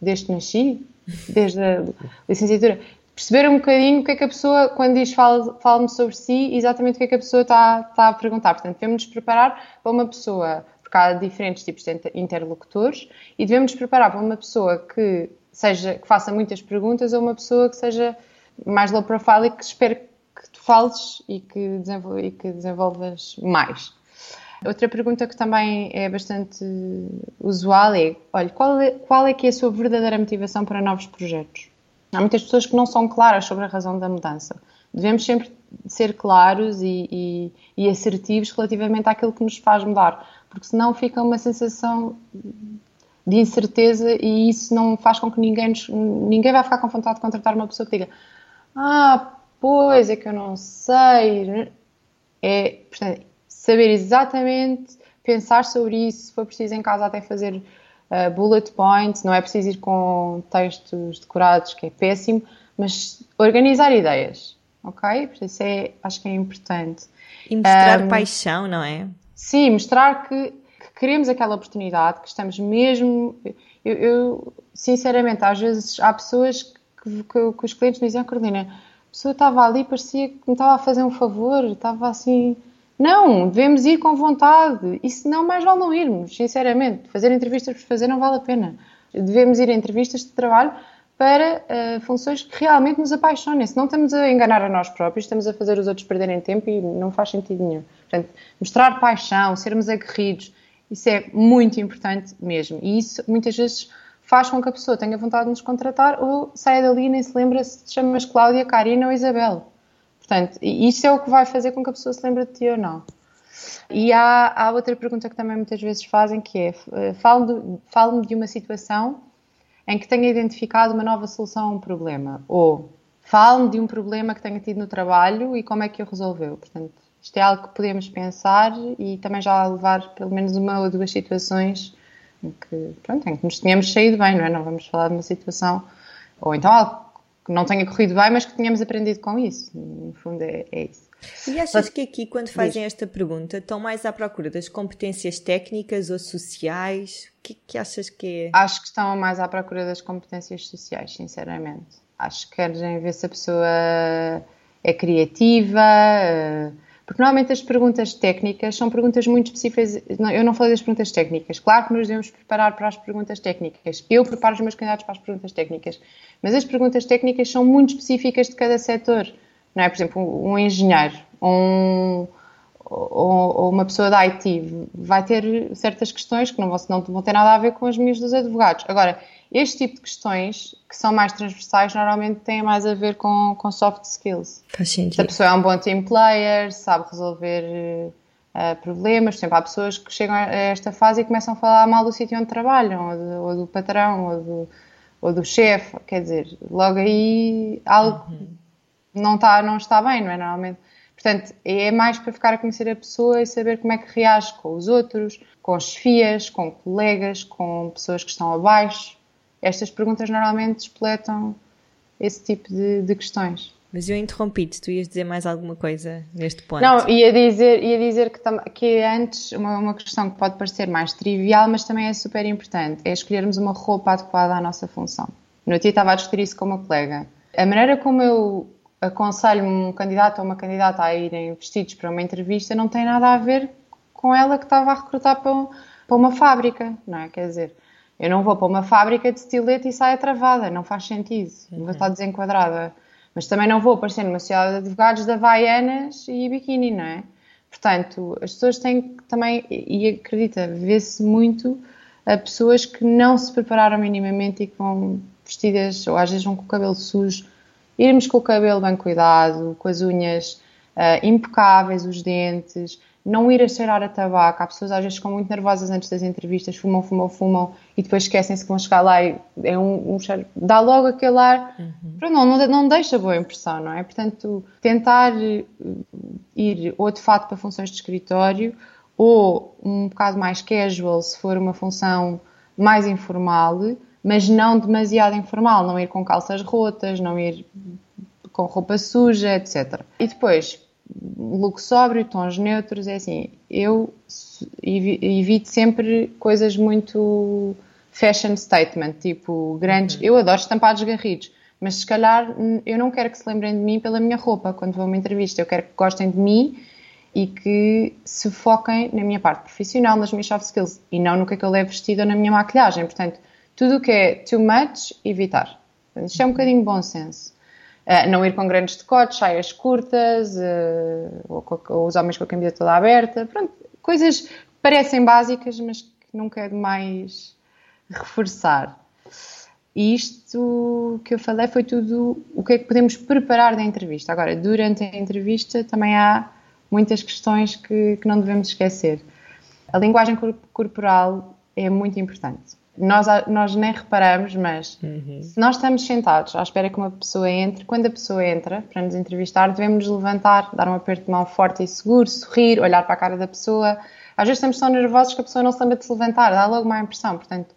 desde que nasci, desde a licenciatura. Perceber um bocadinho o que é que a pessoa, quando diz fala-me fala sobre si, exatamente o que é que a pessoa está, está a perguntar. Portanto, devemos nos preparar para uma pessoa, porque há diferentes tipos de interlocutores, e devemos nos preparar para uma pessoa que, seja, que faça muitas perguntas ou uma pessoa que seja mais low profile e que espero que tu fales e que, desenvol e que desenvolvas mais. Outra pergunta que também é bastante usual é, olha, qual é, qual é que é a sua verdadeira motivação para novos projetos? Há muitas pessoas que não são claras sobre a razão da mudança. Devemos sempre ser claros e, e, e assertivos relativamente àquilo que nos faz mudar, porque senão fica uma sensação de incerteza e isso não faz com que ninguém, ninguém vai ficar com vontade de contratar uma pessoa que diga ah, pois é que eu não sei. É, portanto, saber exatamente, pensar sobre isso, se for preciso em casa até fazer uh, bullet points, não é preciso ir com textos decorados, que é péssimo, mas organizar ideias, ok? Portanto, isso é, acho que é importante. E mostrar um, paixão, não é? Sim, mostrar que, que, queremos aquela oportunidade, que estamos mesmo. Eu, eu, sinceramente, às vezes há pessoas que, que, que os clientes me diziam, Carolina, a pessoa estava ali, parecia que me estava a fazer um favor, estava assim. Não, devemos ir com vontade. E se não, mais vale não irmos, sinceramente. Fazer entrevistas por fazer não vale a pena. Devemos ir a entrevistas de trabalho para uh, funções que realmente nos apaixonem. Se não estamos a enganar a nós próprios, estamos a fazer os outros perderem tempo e não faz sentido nenhum. Portanto, mostrar paixão, sermos aguerridos, isso é muito importante mesmo. E isso muitas vezes faz com que a pessoa tenha vontade de nos contratar ou saia dali e nem se lembra se te chamas Cláudia, Karina ou Isabel. Portanto, isso é o que vai fazer com que a pessoa se lembre de ti ou não. E há, há outra pergunta que também muitas vezes fazem que é eh, fale-me fale de uma situação em que tenha identificado uma nova solução a um problema ou fale-me de um problema que tenha tido no trabalho e como é que o resolveu. Portanto, isto é algo que podemos pensar e também já levar pelo menos uma ou duas situações em que, pronto, em que nos tínhamos saído bem, não é? Não vamos falar de uma situação, ou então algo que não tenha corrido bem, mas que tínhamos aprendido com isso. No fundo, é, é isso. E achas mas, que aqui, quando fazem esta pergunta, estão mais à procura das competências técnicas ou sociais? O que, que achas que é? Acho que estão mais à procura das competências sociais, sinceramente. Acho que querem ver se a pessoa é criativa, eh, porque normalmente as perguntas técnicas são perguntas muito específicas. Eu não falei das perguntas técnicas. Claro que nos devemos preparar para as perguntas técnicas. Eu preparo os meus candidatos para as perguntas técnicas. Mas as perguntas técnicas são muito específicas de cada setor. Não é? Por exemplo, um engenheiro um, ou, uma pessoa da IT vai ter certas questões que não vão, não vão ter nada a ver com as minhas dos advogados. Agora, este tipo de questões, que são mais transversais, normalmente têm mais a ver com, com soft skills. Faz sentido. Se a pessoa é um bom team player, sabe resolver uh, problemas. Exemplo, há pessoas que chegam a esta fase e começam a falar mal do sítio onde trabalham, ou, de, ou do patrão, ou do, ou do chefe. Quer dizer, logo aí algo uhum. não, está, não está bem, não é? Normalmente. Portanto, é mais para ficar a conhecer a pessoa e saber como é que reage com os outros, com as chefias, com colegas, com pessoas que estão abaixo estas perguntas normalmente despletam esse tipo de, de questões. Mas eu interrompi-te, tu ias dizer mais alguma coisa neste ponto? Não, ia dizer, ia dizer que, que antes, uma, uma questão que pode parecer mais trivial, mas também é super importante, é escolhermos uma roupa adequada à nossa função. No dia estava a discutir isso com uma colega. A maneira como eu aconselho um candidato ou uma candidata a irem vestidos para uma entrevista não tem nada a ver com ela que estava a recrutar para, para uma fábrica, não é? Quer dizer, Eu não vou para uma fábrica de estilete e saia travada, não faz sentido, uhum. vou estar desenquadrada. Mas também não vou aparecer numa sociedade de advogados de havaianas e biquíni, não é? Portanto, as pessoas têm também, e acredita, vê-se muito a pessoas que não se prepararam minimamente e que vão vestidas, ou às vezes vão com o cabelo sujo, irmos com o cabelo bem cuidado, com as unhas uh, impecáveis, os dentes, não ir a cheirar a tabaco. Há pessoas às vezes ficam muito nervosas antes das entrevistas, fumam, fumam, fumam e depois esquecem-se que vão chegar lá e é um, um cheiro, dá logo aquele ar, uhum. não, não, não deixa boa impressão, não é? Portanto, tentar eh, ir ou de fato para funções de escritório ou um bocado mais casual, se for uma função mais informal, mas não demasiado informal, não ir com calças rotas, não ir com roupa suja, etc. E depois, look sóbrio, tons neutros, é assim, eu evito sempre coisas muito fashion statement, tipo grandes. Uhum. Eu adoro estampados garridos, mas se calhar eu não quero que se lembrem de mim pela minha roupa quando vou a uma entrevista. Eu quero que gostem de mim e que se foquem na minha parte profissional, nas minhas soft skills e não no que é que eu levo vestido ou na minha maquilhagem. Portanto, tudo o que é too much, evitar. Isto é um bocadinho bom senso. Uh, não ir com grandes decotes, saias curtas, uh, ou, ou, os homens com a camisa toda aberta, pronto, coisas que parecem básicas, mas que nunca é demais reforçar. E isto que eu falei foi tudo o que é que podemos preparar da entrevista. Agora, durante a entrevista também há muitas questões que, que não devemos esquecer. A linguagem corporal é muito importante nós, nós nem reparamos, mas uhum. se nós estamos sentados à espera que uma pessoa entre, quando a pessoa entra para nos entrevistar, devemos nos levantar, dar um aperto de mão forte e seguro, sorrir, olhar para a cara da pessoa. Às vezes estamos tão nervosos que a pessoa não se lembra de se levantar, dá logo uma impressão. Portanto,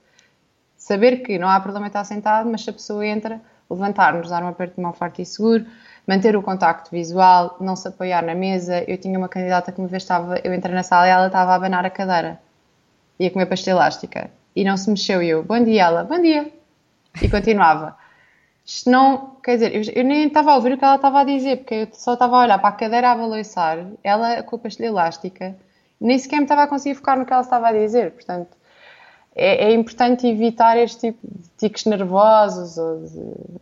saber que não há problema estar sentado, mas se a pessoa entra, levantar-nos, dar um aperto de mão forte e seguro, manter o contacto visual, não se apoiar na mesa. Eu tinha uma candidata que uma vez estava, eu entrei na sala e ela estava a abanar a cadeira e a comer pasta elástica e não se mexeu. Eu, bom dia, ela, bom dia. E continuava. Isto não, quer dizer, eu, eu nem estava a ouvir o que ela estava a dizer, porque eu só estava a olhar para a cadeira a balançar, ela com a pastilha elástica, nem sequer me estava a conseguir focar no que ela estava a dizer. Portanto, é, é importante evitar este tipo de tiques nervosos ou de,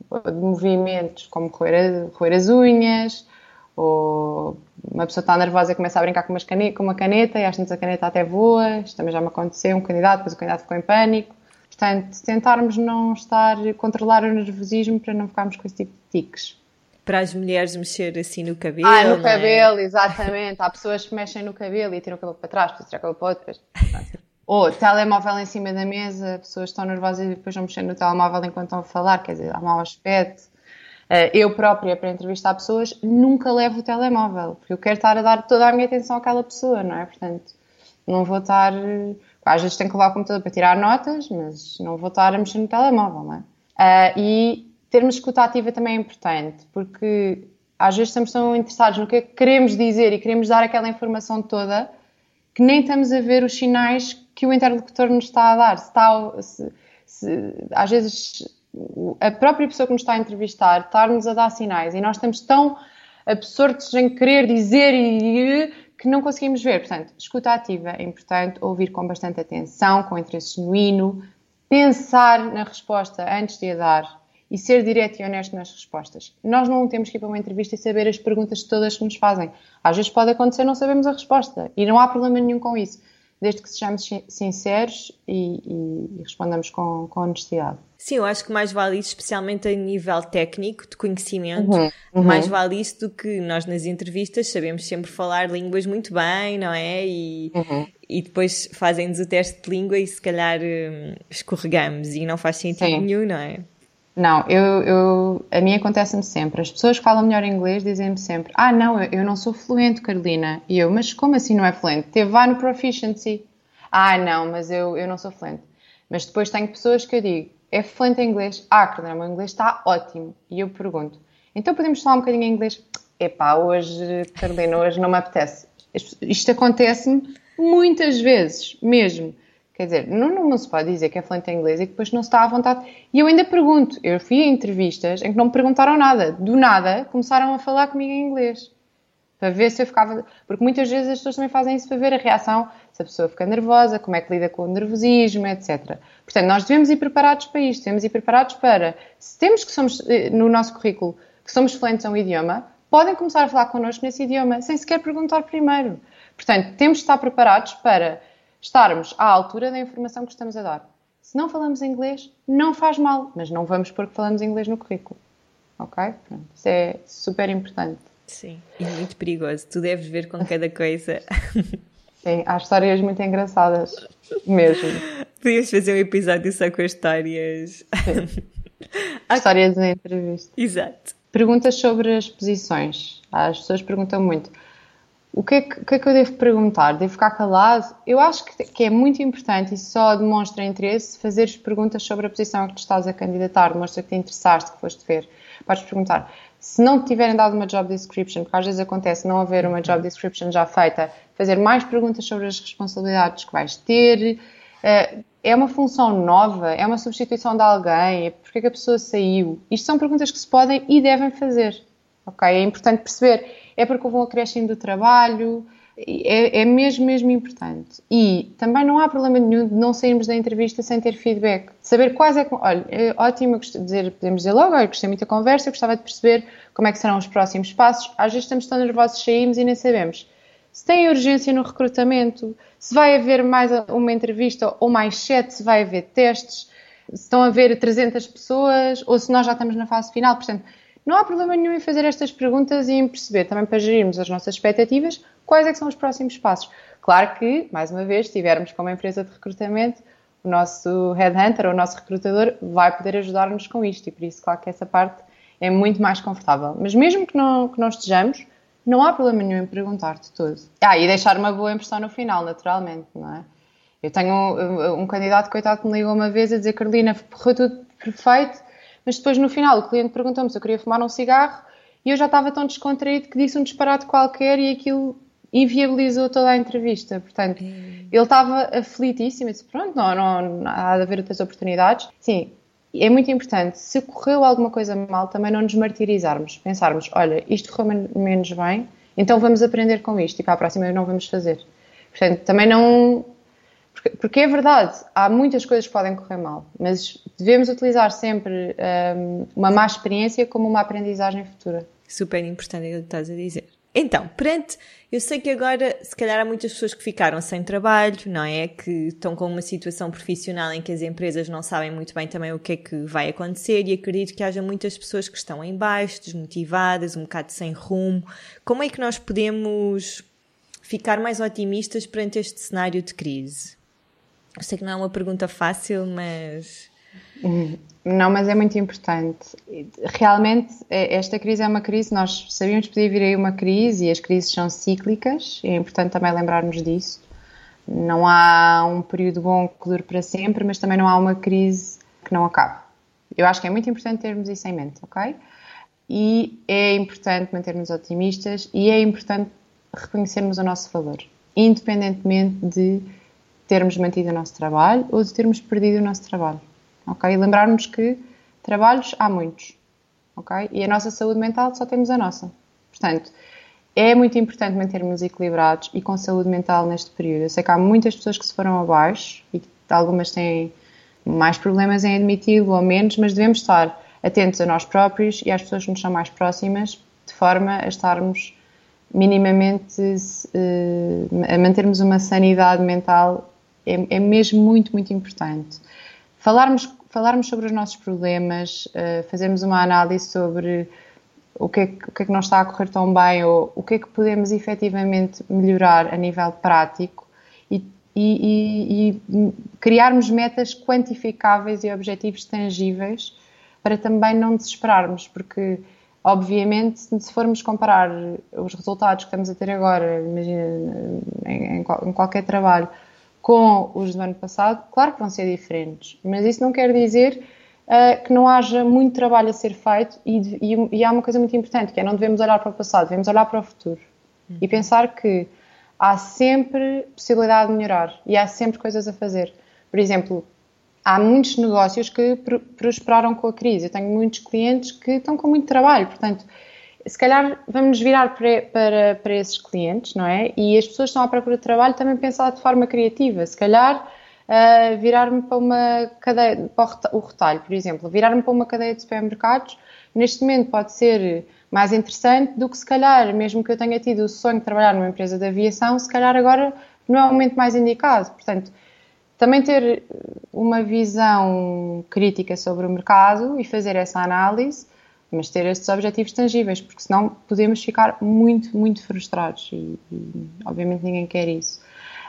ou de movimentos, como roer, roer as unhas, ou uma pessoa está nervosa e começa a brincar com, caneta, com uma caneta e às vezes a caneta até voa, isto também já me aconteceu, um candidato, depois o candidato ficou em pânico. Portanto, tentarmos não estar, controlar o nervosismo para não ficarmos com esse tipo de tiques. Para as mulheres mexer assim no cabelo. Ah, no é? cabelo, exatamente. Há pessoas que mexem no cabelo e tiram o cabelo para trás, depois tiram o cabelo para outro. Ou telemóvel em cima da mesa, pessoas estão nervosas e depois vão mexer no telemóvel enquanto estão a falar, quer dizer, há mau aspecto. Eh, eu própria, para entrevistar pessoas, nunca levo o telemóvel, porque eu quero estar a dar toda a minha atenção àquela pessoa, não é? Portanto, não vou estar. Às vezes tenho que levar o computador para tirar notas, mas não vou estar a mexer no telemóvel, não é? Uh, e termos escuta ativa também é importante, porque às vezes estamos tão interessados no que é que queremos dizer e queremos dar aquela informação toda que nem estamos a ver os sinais que o interlocutor nos está a dar. Se está, se, se, às vezes a própria pessoa que nos está a entrevistar está-nos a dar sinais e nós estamos tão absortos em querer dizer e, que não conseguimos ver. Portanto, escuta ativa é importante, ouvir com bastante atenção, com interesse genuíno, pensar na resposta antes de a dar e ser direto e honesto nas respostas. Nós não temos que ir para uma entrevista e saber as perguntas todas que nos fazem. Às vezes pode acontecer não sabemos a resposta e não há problema nenhum com isso desde que sejamos sinceros e, e, e respondamos com, com, honestidade. Sim, eu acho que mais vale isso, especialmente a nível técnico, de conhecimento, uhum, uhum. mais vale isso do que nós nas entrevistas sabemos sempre falar línguas muito bem, não é? E, uhum. e depois fazem-nos o teste de língua e se calhar hum, escorregamos e não faz sentido Sim. nenhum, não é? Não, eu, eu, a mim acontece-me sempre. As pessoas que falam melhor inglês dizem-me sempre: Ah, não, eu, eu, não sou fluente, Carolina. E eu, mas como assim não é fluente? Teve lá no Proficiency. Ah, não, mas eu, eu não sou fluente. Mas depois tenho pessoas que eu digo: É fluente em inglês? Ah, Carolina, o meu inglês está ótimo. E eu pergunto: Então podemos falar um bocadinho em inglês? Epá, hoje, Carolina, hoje não me apetece. Isto acontece-me muitas vezes, mesmo. Quer dizer, não, não se pode dizer que é fluente em inglês e que depois não se está à vontade. E eu ainda pergunto, eu fui a entrevistas em que não me perguntaram nada. Do nada, começaram a falar comigo em inglês. para ver se eu ficava. Porque muitas vezes as pessoas também fazem isso para ver a reação, se a pessoa fica nervosa, como é que lida com o nervosismo, etc. Portanto, nós devemos ir preparados para isto, devemos ir preparados para, se temos que somos, eh, no nosso currículo, que somos fluentes a um idioma, podem começar a falar connosco nesse idioma, sem sequer perguntar primeiro. Portanto, temos de estar preparados para estarmos à altura da informação que estamos a dar. Se não falamos inglês, não faz mal, mas não vamos pôr que falamos inglês no currículo. Ok? Pronto. Isso é super importante. Sim, e muito perigoso. Tu deves ver com cada coisa. Sim, há histórias muito engraçadas, mesmo. Podias fazer um episódio só com histórias. histórias em entrevista. Exato. Perguntas sobre as posições. As pessoas perguntam muito. O que, é que, que, é que eu devo perguntar? Devo ficar calado? Eu acho que, que é muito importante e só demonstra interesse fazeres perguntas sobre a posição a que tu estás a candidatar, demonstra que te interessaste, que foste ver. Podes perguntar, se não te tiverem dado uma job description, porque às vezes acontece não haver uma job description já feita, fazer mais perguntas sobre as responsabilidades que vais ter, eh, é uma função nova, é uma substituição de alguém, porque é que a pessoa saiu. Isto são perguntas que se podem e devem fazer. Ok? É importante perceber é porque houve um acréscimo do trabalho, é, é, mesmo, mesmo importante. E também não há problema nenhum de não sairmos da entrevista sem ter feedback. Saber quais é que. Olha, é ótimo dizer, podemos dizer logo, olha, gostei muito da conversa, gostava de perceber como é que serão os próximos passos. Às vezes estamos tão nervosos, saímos e nem sabemos. Se tem urgência no recrutamento, se vai haver mais uma entrevista ou mais sete, se vai haver testes, se estão a haver 300 pessoas ou se nós já estamos na fase final. Portanto, não há problema nenhum em fazer estas perguntas e em perceber, também para gerirmos as nossas expectativas, quais é são os próximos passos. Claro que, mais uma vez, se estivermos como empresa de recrutamento, o nosso headhunter, ou o nosso recrutador, vai poder ajudar-nos com isto e por isso, claro que essa parte é muito mais confortável. Mas mesmo que não, que não estejamos, não há problema nenhum em perguntar de tudo. Ah, e deixar uma boa impressão no final, naturalmente, não é? Eu tenho um, um candidato, coitado, que me ligou uma vez a dizer, Carolina, correu tudo perfeito, mas depois no final o cliente perguntou-me se eu queria fumar um cigarro e eu já estava tão descontraído que disse um disparate qualquer e aquilo inviabilizou toda a entrevista. Portanto, hum. ele estava aflitíssimo e disse: Pronto, não, não, não há de haver outras oportunidades. Sim, é muito importante, se correu alguma coisa mal, também não nos martirizarmos. Pensarmos: olha, isto correu menos bem, então vamos aprender com isto e para a próxima não vamos fazer. Portanto, também não, porque, porque, é verdade, há muitas coisas que podem correr mal, mas devemos utilizar sempre um, uma má experiência como uma aprendizagem futura. Super importante o que estás a dizer. Então, perante, eu sei que agora, se calhar, há muitas pessoas que ficaram sem trabalho, não é? Que estão com uma situação profissional em que as empresas não sabem muito bem também o que é que vai acontecer e acredito que haja muitas pessoas que estão em baixo, desmotivadas, um bocado sem rumo. Como é que nós podemos ficar mais otimistas perante este cenário de crise? Eu sei que não é uma pergunta fácil, mas. Não, mas é muito importante. Realmente, é, esta crise é uma crise, nós sabíamos que podia vir aí uma crise e as crises são cíclicas, é importante também lembrarmos disso. Não há um período bom que dure para sempre, mas também não há uma crise que não acabe. Eu acho que é muito importante termos isso em mente, ok? E é importante mantermos otimistas e é importante reconhecermos o nosso valor, independentemente de termos mantido o nosso trabalho ou de termos perdido o nosso trabalho. Ok? E lembrarmos que trabalhos há muitos. Ok? E a nossa saúde mental só temos a nossa. Portanto, é muito importante mantermos equilibrados e com saúde mental neste período. Eu sei que há muitas pessoas que se foram abaixo e algumas têm mais problemas em admiti-lo ou menos, mas devemos estar atentos a nós próprios e às pessoas que nos são mais próximas, de forma a estarmos minimamente uh, a mantermos uma sanidade mental é, é mesmo muito, muito importante. Falarmos, falarmos sobre os nossos problemas, uh, fazermos uma análise sobre o que, é que, o que é que não está a correr tão bem ou o que é que podemos efetivamente melhorar a nível prático e, e, e, e criarmos metas quantificáveis e objetivos tangíveis para também não desesperarmos, porque obviamente se formos comparar os resultados que estamos a ter agora, imagina em, em qualquer trabalho, com os do ano passado, claro que vão ser diferentes, mas isso não quer dizer uh, que não haja muito trabalho a ser feito e, e, e, há uma coisa muito importante, que é não devemos olhar para o passado, devemos olhar para o futuro uhum. e pensar que há sempre possibilidade de melhorar e há sempre coisas a fazer. Por exemplo, há muitos negócios que prosperaram com a crise. Eu tenho muitos clientes que estão com muito trabalho, portanto, se calhar vamos virar para, para, para esses clientes, não é? E as pessoas que estão à procura de trabalho também pensar de forma criativa. Se calhar uh, virar-me para uma cadeia, para o retalho, por exemplo, virar-me para uma cadeia de supermercados, neste momento pode ser mais interessante do que se calhar, mesmo que eu tenha tido o sonho de trabalhar numa empresa de aviação, se calhar agora não é o momento mais indicado. Portanto, também ter uma visão crítica sobre o mercado e fazer essa análise, mas ter estes objetivos tangíveis, porque senão podemos ficar muito, muito frustrados e, e obviamente ninguém quer isso.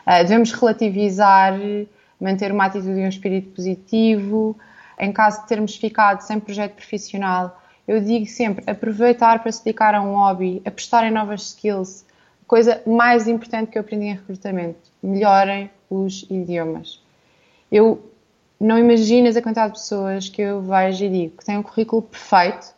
Uh, devemos relativizar, manter uma atitude e um espírito positivo. Em caso de termos ficado sem projeto profissional, eu digo sempre aproveitar para se dedicar a um hobby, apostar em novas skills. Coisa mais importante que eu aprendi em recrutamento: melhorem os idiomas. Eu não imaginas a quantidade de pessoas que eu vejo e digo que têm um currículo perfeito,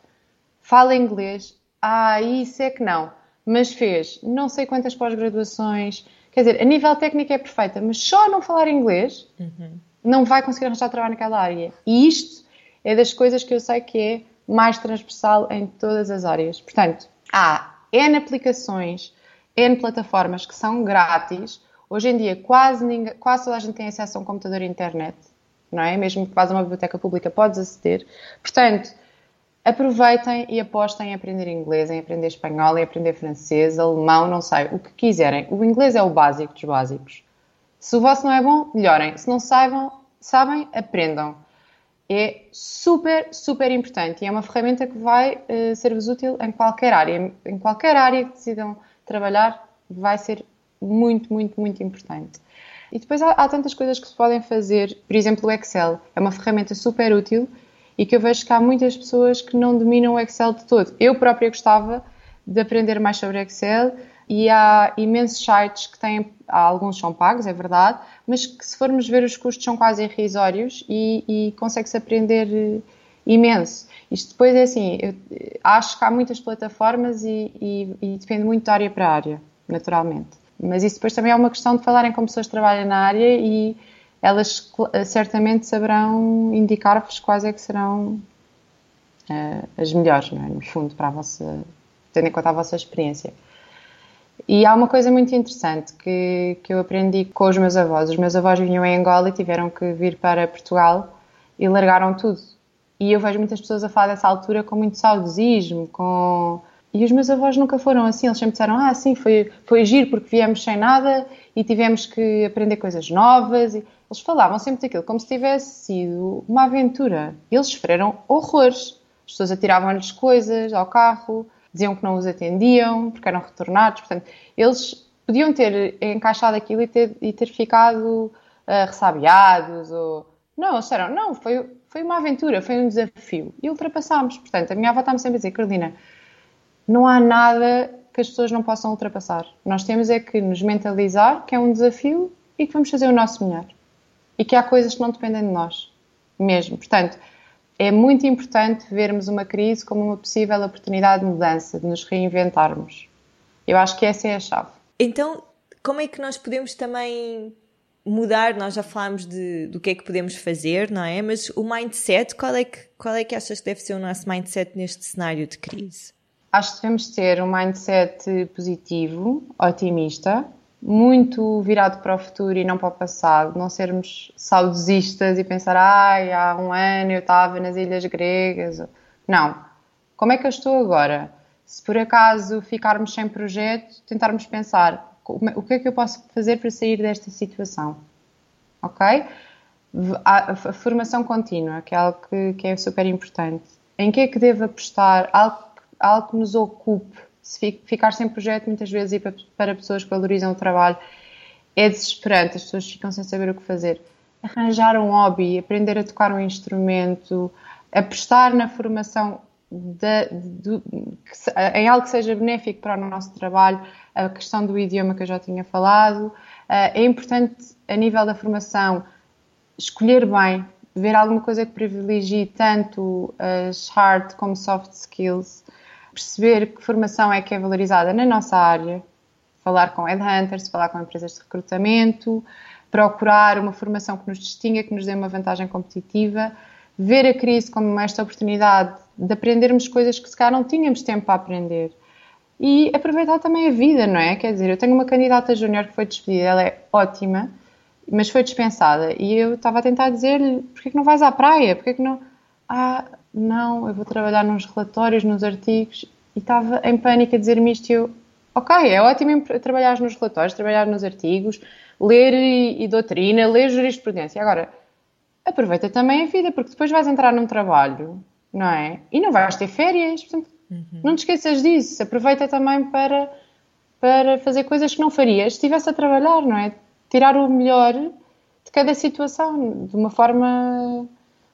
fala inglês, ah, isso é que não, mas fez não sei quantas pós-graduações, quer dizer, a nível técnico é perfeita, mas só não falar inglês uhum. não vai conseguir arranjar trabalho naquela área. E isto é das coisas que eu sei que é mais transversal em todas as áreas. Portanto, há N aplicações, N plataformas que são grátis Hoje em dia, quase, ninguém, quase toda a gente tem acesso a um computador e internet, não é? Mesmo que vás a uma biblioteca pública, podes aceder. Portanto, aproveitem e apostem em aprender inglês, em aprender espanhol, em aprender francês, alemão, não sei, o que quiserem. O inglês é o básico dos básicos. Se o vosso não é bom, melhorem. Se não saibam, sabem, aprendam. É super, super importante e é uma ferramenta que vai uh, ser-vos útil em qualquer área. Em qualquer área que decidam trabalhar, vai ser muito, muito, muito importante. E depois há, há, tantas coisas que se podem fazer, por exemplo, o Excel é uma ferramenta super útil e que eu vejo que há muitas pessoas que não dominam o Excel de todo. Eu própria gostava de aprender mais sobre Excel e há imensos sites que têm, alguns são pagos, é verdade, mas que se formos ver os custos são quase irrisórios e, e consegue-se aprender eh, imenso. Isto depois é assim, eu acho que há muitas plataformas e, e, e depende muito da área para área, naturalmente. Mas isso depois também é uma questão de falarem com pessoas que trabalham na área e elas certamente saberão indicar-vos quais é que serão uh, as melhores, é? no fundo, para a vossa, tendo em conta a vossa experiência. E há uma coisa muito interessante que, que eu aprendi com os meus avós. Os meus avós vinham em Angola e tiveram que vir para Portugal e largaram tudo. E eu vejo muitas pessoas a falar dessa altura com muito saudosismo, com e os meus avós nunca foram assim, eles sempre disseram: Ah, sim, foi, foi giro porque viemos sem nada e tivemos que aprender coisas novas. E eles falavam sempre daquilo como se tivesse sido uma aventura. Eles sofreram horrores. As pessoas atiravam-lhes coisas ao carro, diziam que não os atendiam porque eram retornados. Portanto, eles podiam ter encaixado aquilo e ter, e ter ficado uh, ressabiados. Ou... Não, eles disseram: Não, foi, foi uma aventura, foi um desafio. E ultrapassámos. Portanto, a minha avó está-me sempre a dizer: Carolina não há nada que as pessoas não possam ultrapassar. Nós temos é que nos mentalizar que é um desafio e que vamos fazer o nosso melhor. E que há coisas que não dependem de nós, mesmo. Portanto, é muito importante vermos uma crise como uma possível oportunidade de mudança, de nos reinventarmos. Eu acho que essa é a chave. Então, como é que nós podemos também mudar? Nós já falámos de, do que é que podemos fazer, não é? Mas o mindset, qual é que, qual é que achas que deve ser o nosso mindset neste cenário de crise? Acho que devemos ter um mindset positivo, otimista, muito virado para o futuro e não para o passado, não sermos saudosistas e pensar, ai, há um ano eu estava nas Ilhas Gregas. Não. Como é que eu estou agora? Se por acaso ficarmos sem projeto, tentarmos pensar o que é que eu posso fazer para sair desta situação. Ok? A, a formação contínua, que é algo que, que é super importante. Em que é que devo apostar? Algo algo que nos ocupe. Se ficar sem projeto, muitas vezes, e para pessoas que valorizam o trabalho, é desesperante. As pessoas ficam sem saber o que fazer. Arranjar um hobby, aprender a tocar um instrumento, apostar na formação de, de, de, em algo que seja benéfico para o nosso trabalho, a questão do idioma que eu já tinha falado. Eh, é importante, a nível da formação, escolher bem, ver alguma coisa que privilegie tanto as hard como soft skills perceber que formação é que é valorizada na nossa área, falar com headhunters, falar com empresas de recrutamento, procurar uma formação que nos distinga, que nos dê uma vantagem competitiva, ver a crise como esta oportunidade de aprendermos coisas que se calhar não tínhamos tempo para aprender. E aproveitar também a vida, não é? Quer dizer, eu tenho uma candidata júnior que foi despedida, ela é ótima, mas foi dispensada. E eu estava a tentar dizer-lhe: porquê que não vais à praia? Porquê que não. Ah, não, eu vou trabalhar nos relatórios, nos artigos. E estava em pânico a dizer-me isto. E eu: ok, é ótimo trabalhar nos relatórios, trabalhar nos artigos, ler e, e doutrina, ler jurisprudência. Agora, aproveita também a vida, porque depois vais entrar num trabalho, não é? E não vais ter férias. Portanto, uhum. não te esqueças disso. Aproveita também para, para fazer coisas que não farias se estivesse a trabalhar, não é? Tirar o melhor de cada situação, de uma forma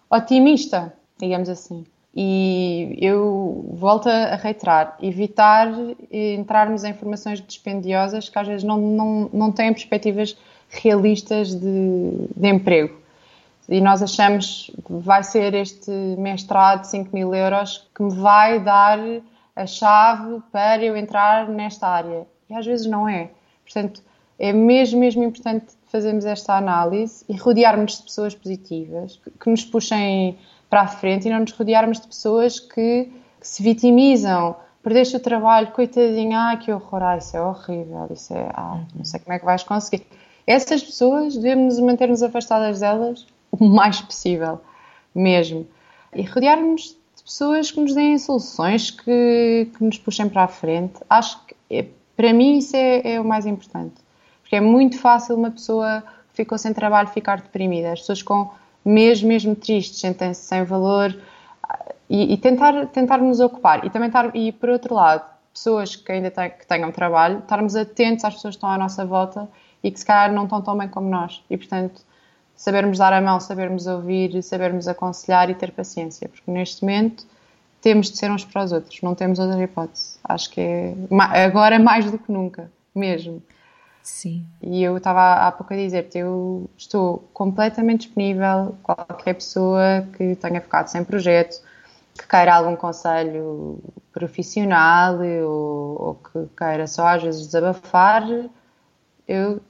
otimista, digamos assim. E eu volto a reiterar, evitar entrarmos em informações dispendiosas que às vezes não, não, não têm perspectivas realistas de, de emprego. E nós achamos que vai ser este mestrado de 5 mil euros que me vai dar a chave para eu entrar nesta área. E às vezes não é. Portanto, é mesmo, mesmo importante fazermos esta análise e rodearmos de pessoas positivas, que nos puxem para a frente e não nos rodearmos de pessoas que, que se vitimizam. Perdeste o trabalho, coitadinho, ah, que horror, ah, isso é horrível, isso é, ah, não sei como é que vais conseguir. Essas pessoas devemos manter-nos afastadas delas o mais possível, mesmo. E rodearmos de pessoas que nos deem soluções, que, que nos puxem para a frente. Acho que, é, para mim, isso é, é o mais importante. Porque é muito fácil uma pessoa que ficou sem trabalho ficar deprimida. As pessoas com mesmo, mesmo tristes, sentem-se sem valor e, e, tentar, tentar nos ocupar. E também estar, e por outro lado, pessoas que ainda têm, que tenham trabalho, estarmos atentos às pessoas que estão à nossa volta e que se calhar não estão tão bem como nós. E portanto, sabermos dar a mão, sabermos ouvir, sabermos aconselhar e ter paciência, porque neste momento temos de ser uns para os outros, não temos outra hipótese. Acho que é agora mais do que nunca, mesmo. Sim. E eu estava há pouco a dizer-te, eu estou completamente disponível, qualquer pessoa que tenha ficado sem projeto, que queira algum conselho profissional ou, ou que queira só às vezes desabafar, eu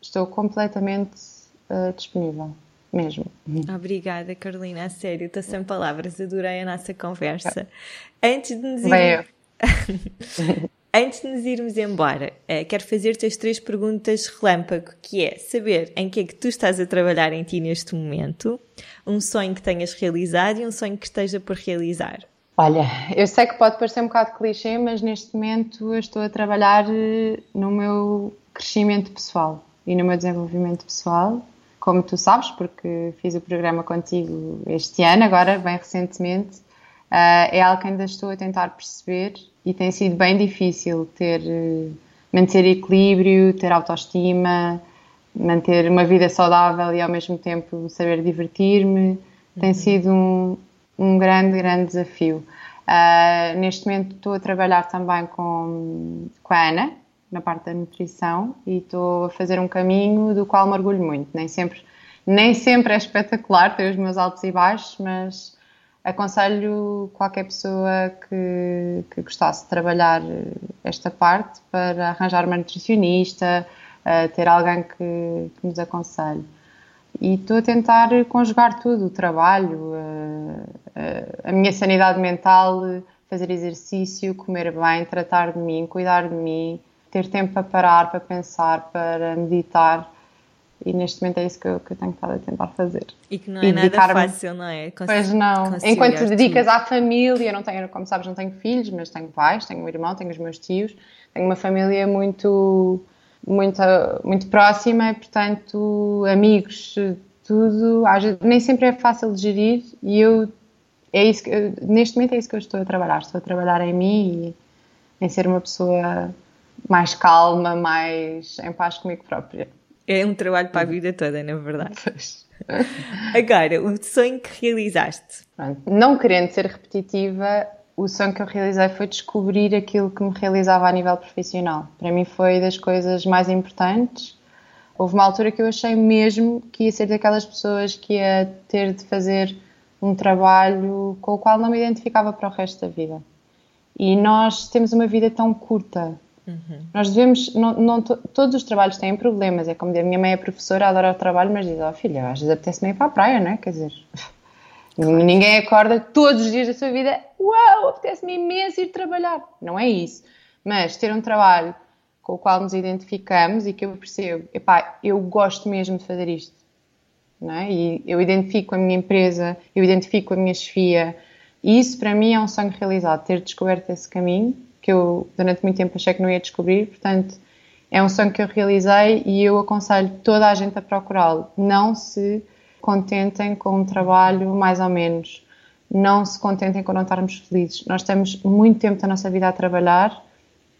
estou completamente uh, disponível mesmo. Obrigada, Carolina, a sério, estou sem palavras, adorei a nossa conversa. Antes de nos ir... Antes de nos irmos embora, uh, quero fazer-te as três perguntas relâmpago, que é saber em que é que tu estás a trabalhar em ti neste momento, um sonho que tenhas realizado e um sonho que esteja por realizar. Olha, eu sei que pode parecer um bocado clichê, mas neste momento eu estou a trabalhar eh, no meu crescimento pessoal e no meu desenvolvimento pessoal, como tu sabes, porque fiz o programa contigo este ano, agora, bem recentemente, uh, é algo que ainda estou a tentar perceber e tem sido bem difícil ter eh, manter equilíbrio, ter autoestima, manter uma vida saudável e ao mesmo tempo saber divertir-me. Tem uhum. sido um, um grande, grande desafio. Uh, neste momento estou a trabalhar também com, com a Ana, na parte da nutrição, e estou a fazer um caminho do qual me orgulho muito. Nem sempre, nem sempre é espetacular, tem os meus altos e baixos, mas aconselho qualquer pessoa que, que gostasse de trabalhar esta parte para arranjar uma nutricionista, uh, ter alguém que, que, nos aconselhe. E estou a tentar conjugar tudo, o trabalho, uh, uh, a minha sanidade mental, fazer exercício, comer bem, tratar de mim, cuidar de mim, ter tempo para parar, para pensar, para meditar e neste momento é isso que eu, que eu tenho estado a tentar fazer. E que não é nada fácil, não é? Consi pois não. Enquanto dedicas à família, não tenho, como sabes, não tenho filhos, mas tenho pais, tenho um irmão, tenho os meus tios, tenho uma família muito, muito, muito próxima, portanto, amigos, tudo, nem sempre é fácil de gerir e eu, é isso que, neste momento é isso que eu estou a trabalhar, estou a trabalhar em mim e em ser uma pessoa mais calma, mais em paz comigo própria. É um trabalho para a vida toda, na verdade. Agora, o sonho que realizaste? Não querendo ser repetitiva, o sonho que eu realizei foi descobrir aquilo que me realizava a nível profissional. Para mim foi das coisas mais importantes. Houve uma altura que eu achei mesmo que ia ser daquelas pessoas que ia ter de fazer um trabalho com o qual não me identificava para o resto da vida. E nós temos uma vida tão curta Uhum. Nós devemos, não, não, todos os trabalhos têm problemas, é como dizer, minha mãe é professora, adora o trabalho, mas diz, ó oh, filha, às vezes apetece-me ir para a praia, não é? Quer dizer, claro. ninguém acorda todos os dias da sua vida uau, apetece-me imenso ir trabalhar. Não é isso. Mas ter um trabalho com o qual nos identificamos e que eu percebo, epá, eu gosto mesmo de fazer isto. Não é? E eu identifico a minha empresa, eu identifico a minha chefia, e isso para mim é um sonho realizado, ter descoberto esse caminho, que eu durante muito tempo achei que não ia descobrir, portanto é um sonho que eu realizei e eu aconselho toda a gente a procurá-lo. Não se contentem com um trabalho mais ou menos. Não se contentem com não estarmos felizes. Nós temos muito tempo da nossa vida a trabalhar.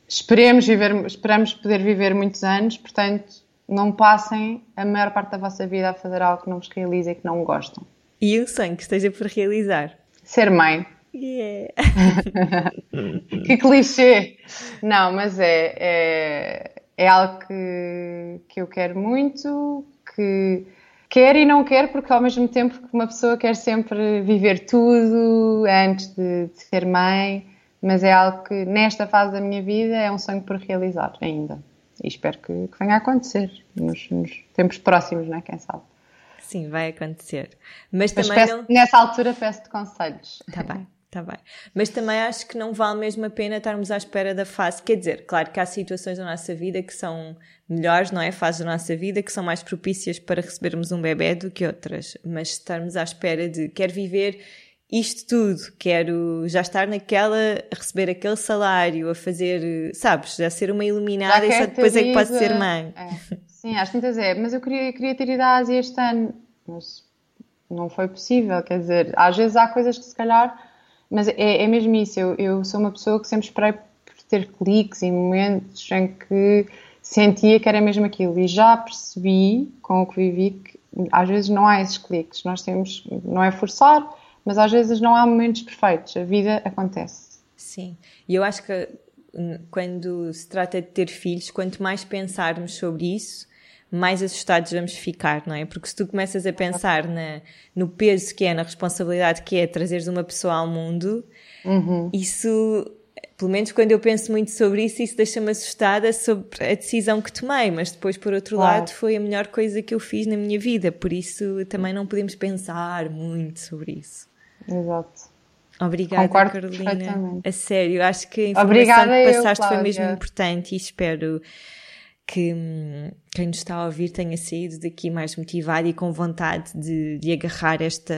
Esperemos, viver, esperamos poder viver muitos anos, portanto, não passem a maior parte da vossa vida a fazer algo que não vos realiza e que não gostam. E um sonho que esteja por realizar? Ser mãe. Yeah. que clichê! Não, mas é, é, é algo que, que eu quero muito, que quer e não quer, porque ao mesmo tempo que uma pessoa quer sempre viver tudo antes de, de ser mãe, mas é algo que nesta fase da minha vida é um sonho por realizar ainda. E espero que, que venha a acontecer nos, nos tempos próximos, não é? Quem sabe? Sim, vai acontecer. Mas, mas também peço, não... nessa altura peço-te conselhos. Está bem. Está bem. Mas também acho que não vale mesmo a pena estarmos à espera da fase. Quer dizer, claro que há situações na nossa vida que são melhores, não é? Fases da nossa vida que são mais propícias para recebermos um bebê do que outras. Mas estarmos à espera de quero viver isto tudo, quero já estar naquela, a receber aquele salário, a fazer, sabes, a ser uma iluminada e só depois é que pode ser mãe. É. Sim, às tantas é, mas eu queria, queria ter ido à Ásia este ano, mas não foi possível, quer dizer, às vezes há coisas que se calhar mas é, é mesmo isso, eu, eu, sou uma pessoa que sempre esperei por ter cliques e momentos em que sentia que era mesmo aquilo. E já percebi com o que vivi que às vezes não há esses cliques, nós temos, não é forçar, mas às vezes não há momentos perfeitos, a vida acontece. Sim, e eu acho que hum, quando se trata de ter filhos, quanto mais pensarmos sobre isso, mais assustados vamos ficar, não é? Porque se tu começas a pensar na, no peso que é, na responsabilidade que é trazeres uma pessoa ao mundo, uhum. isso, pelo menos quando eu penso muito sobre isso, isso deixa-me assustada sobre a decisão que tomei, mas depois, por outro claro. lado, foi a melhor coisa que eu fiz na minha vida, por isso também não podemos pensar muito sobre isso. Exato. Obrigada, Concordo Carolina. A sério, acho que a informação Obrigada que passaste eu, foi mesmo importante e espero que hum, quem nos está a ouvir tenha saído daqui mais motivado e com vontade de, de agarrar esta,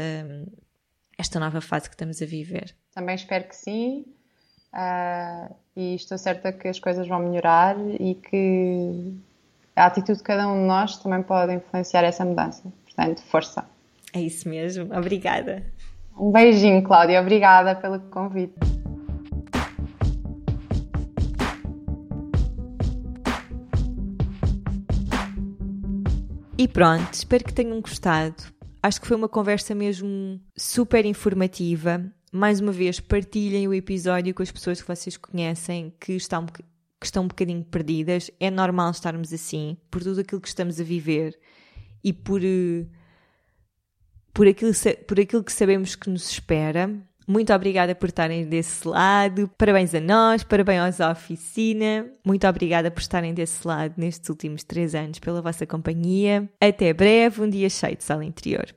esta nova fase que estamos a viver. Também espero que sim. Uh, e estou certa que as coisas vão melhorar e que a atitude de cada um de nós também pode influenciar essa mudança. Portanto, força. É isso mesmo. Obrigada. Um beijinho, Cláudia. Obrigada pelo convite. E pronto, espero que tenham gostado. Acho que foi uma conversa mesmo super informativa. Mais uma vez, partilhem o episódio com as pessoas que vocês conhecem que estão, que estão um bocadinho perdidas. É normal estarmos assim, por tudo aquilo que estamos a viver e por, eh, por, aquilo, por aquilo que sabemos que nos espera. Muito obrigada por estarem desse lado. Parabéns a nós, parabéns à oficina. Muito obrigada por estarem desse lado nestes últimos três anos pela vossa companhia. Até breve, um dia cheio de sala interior.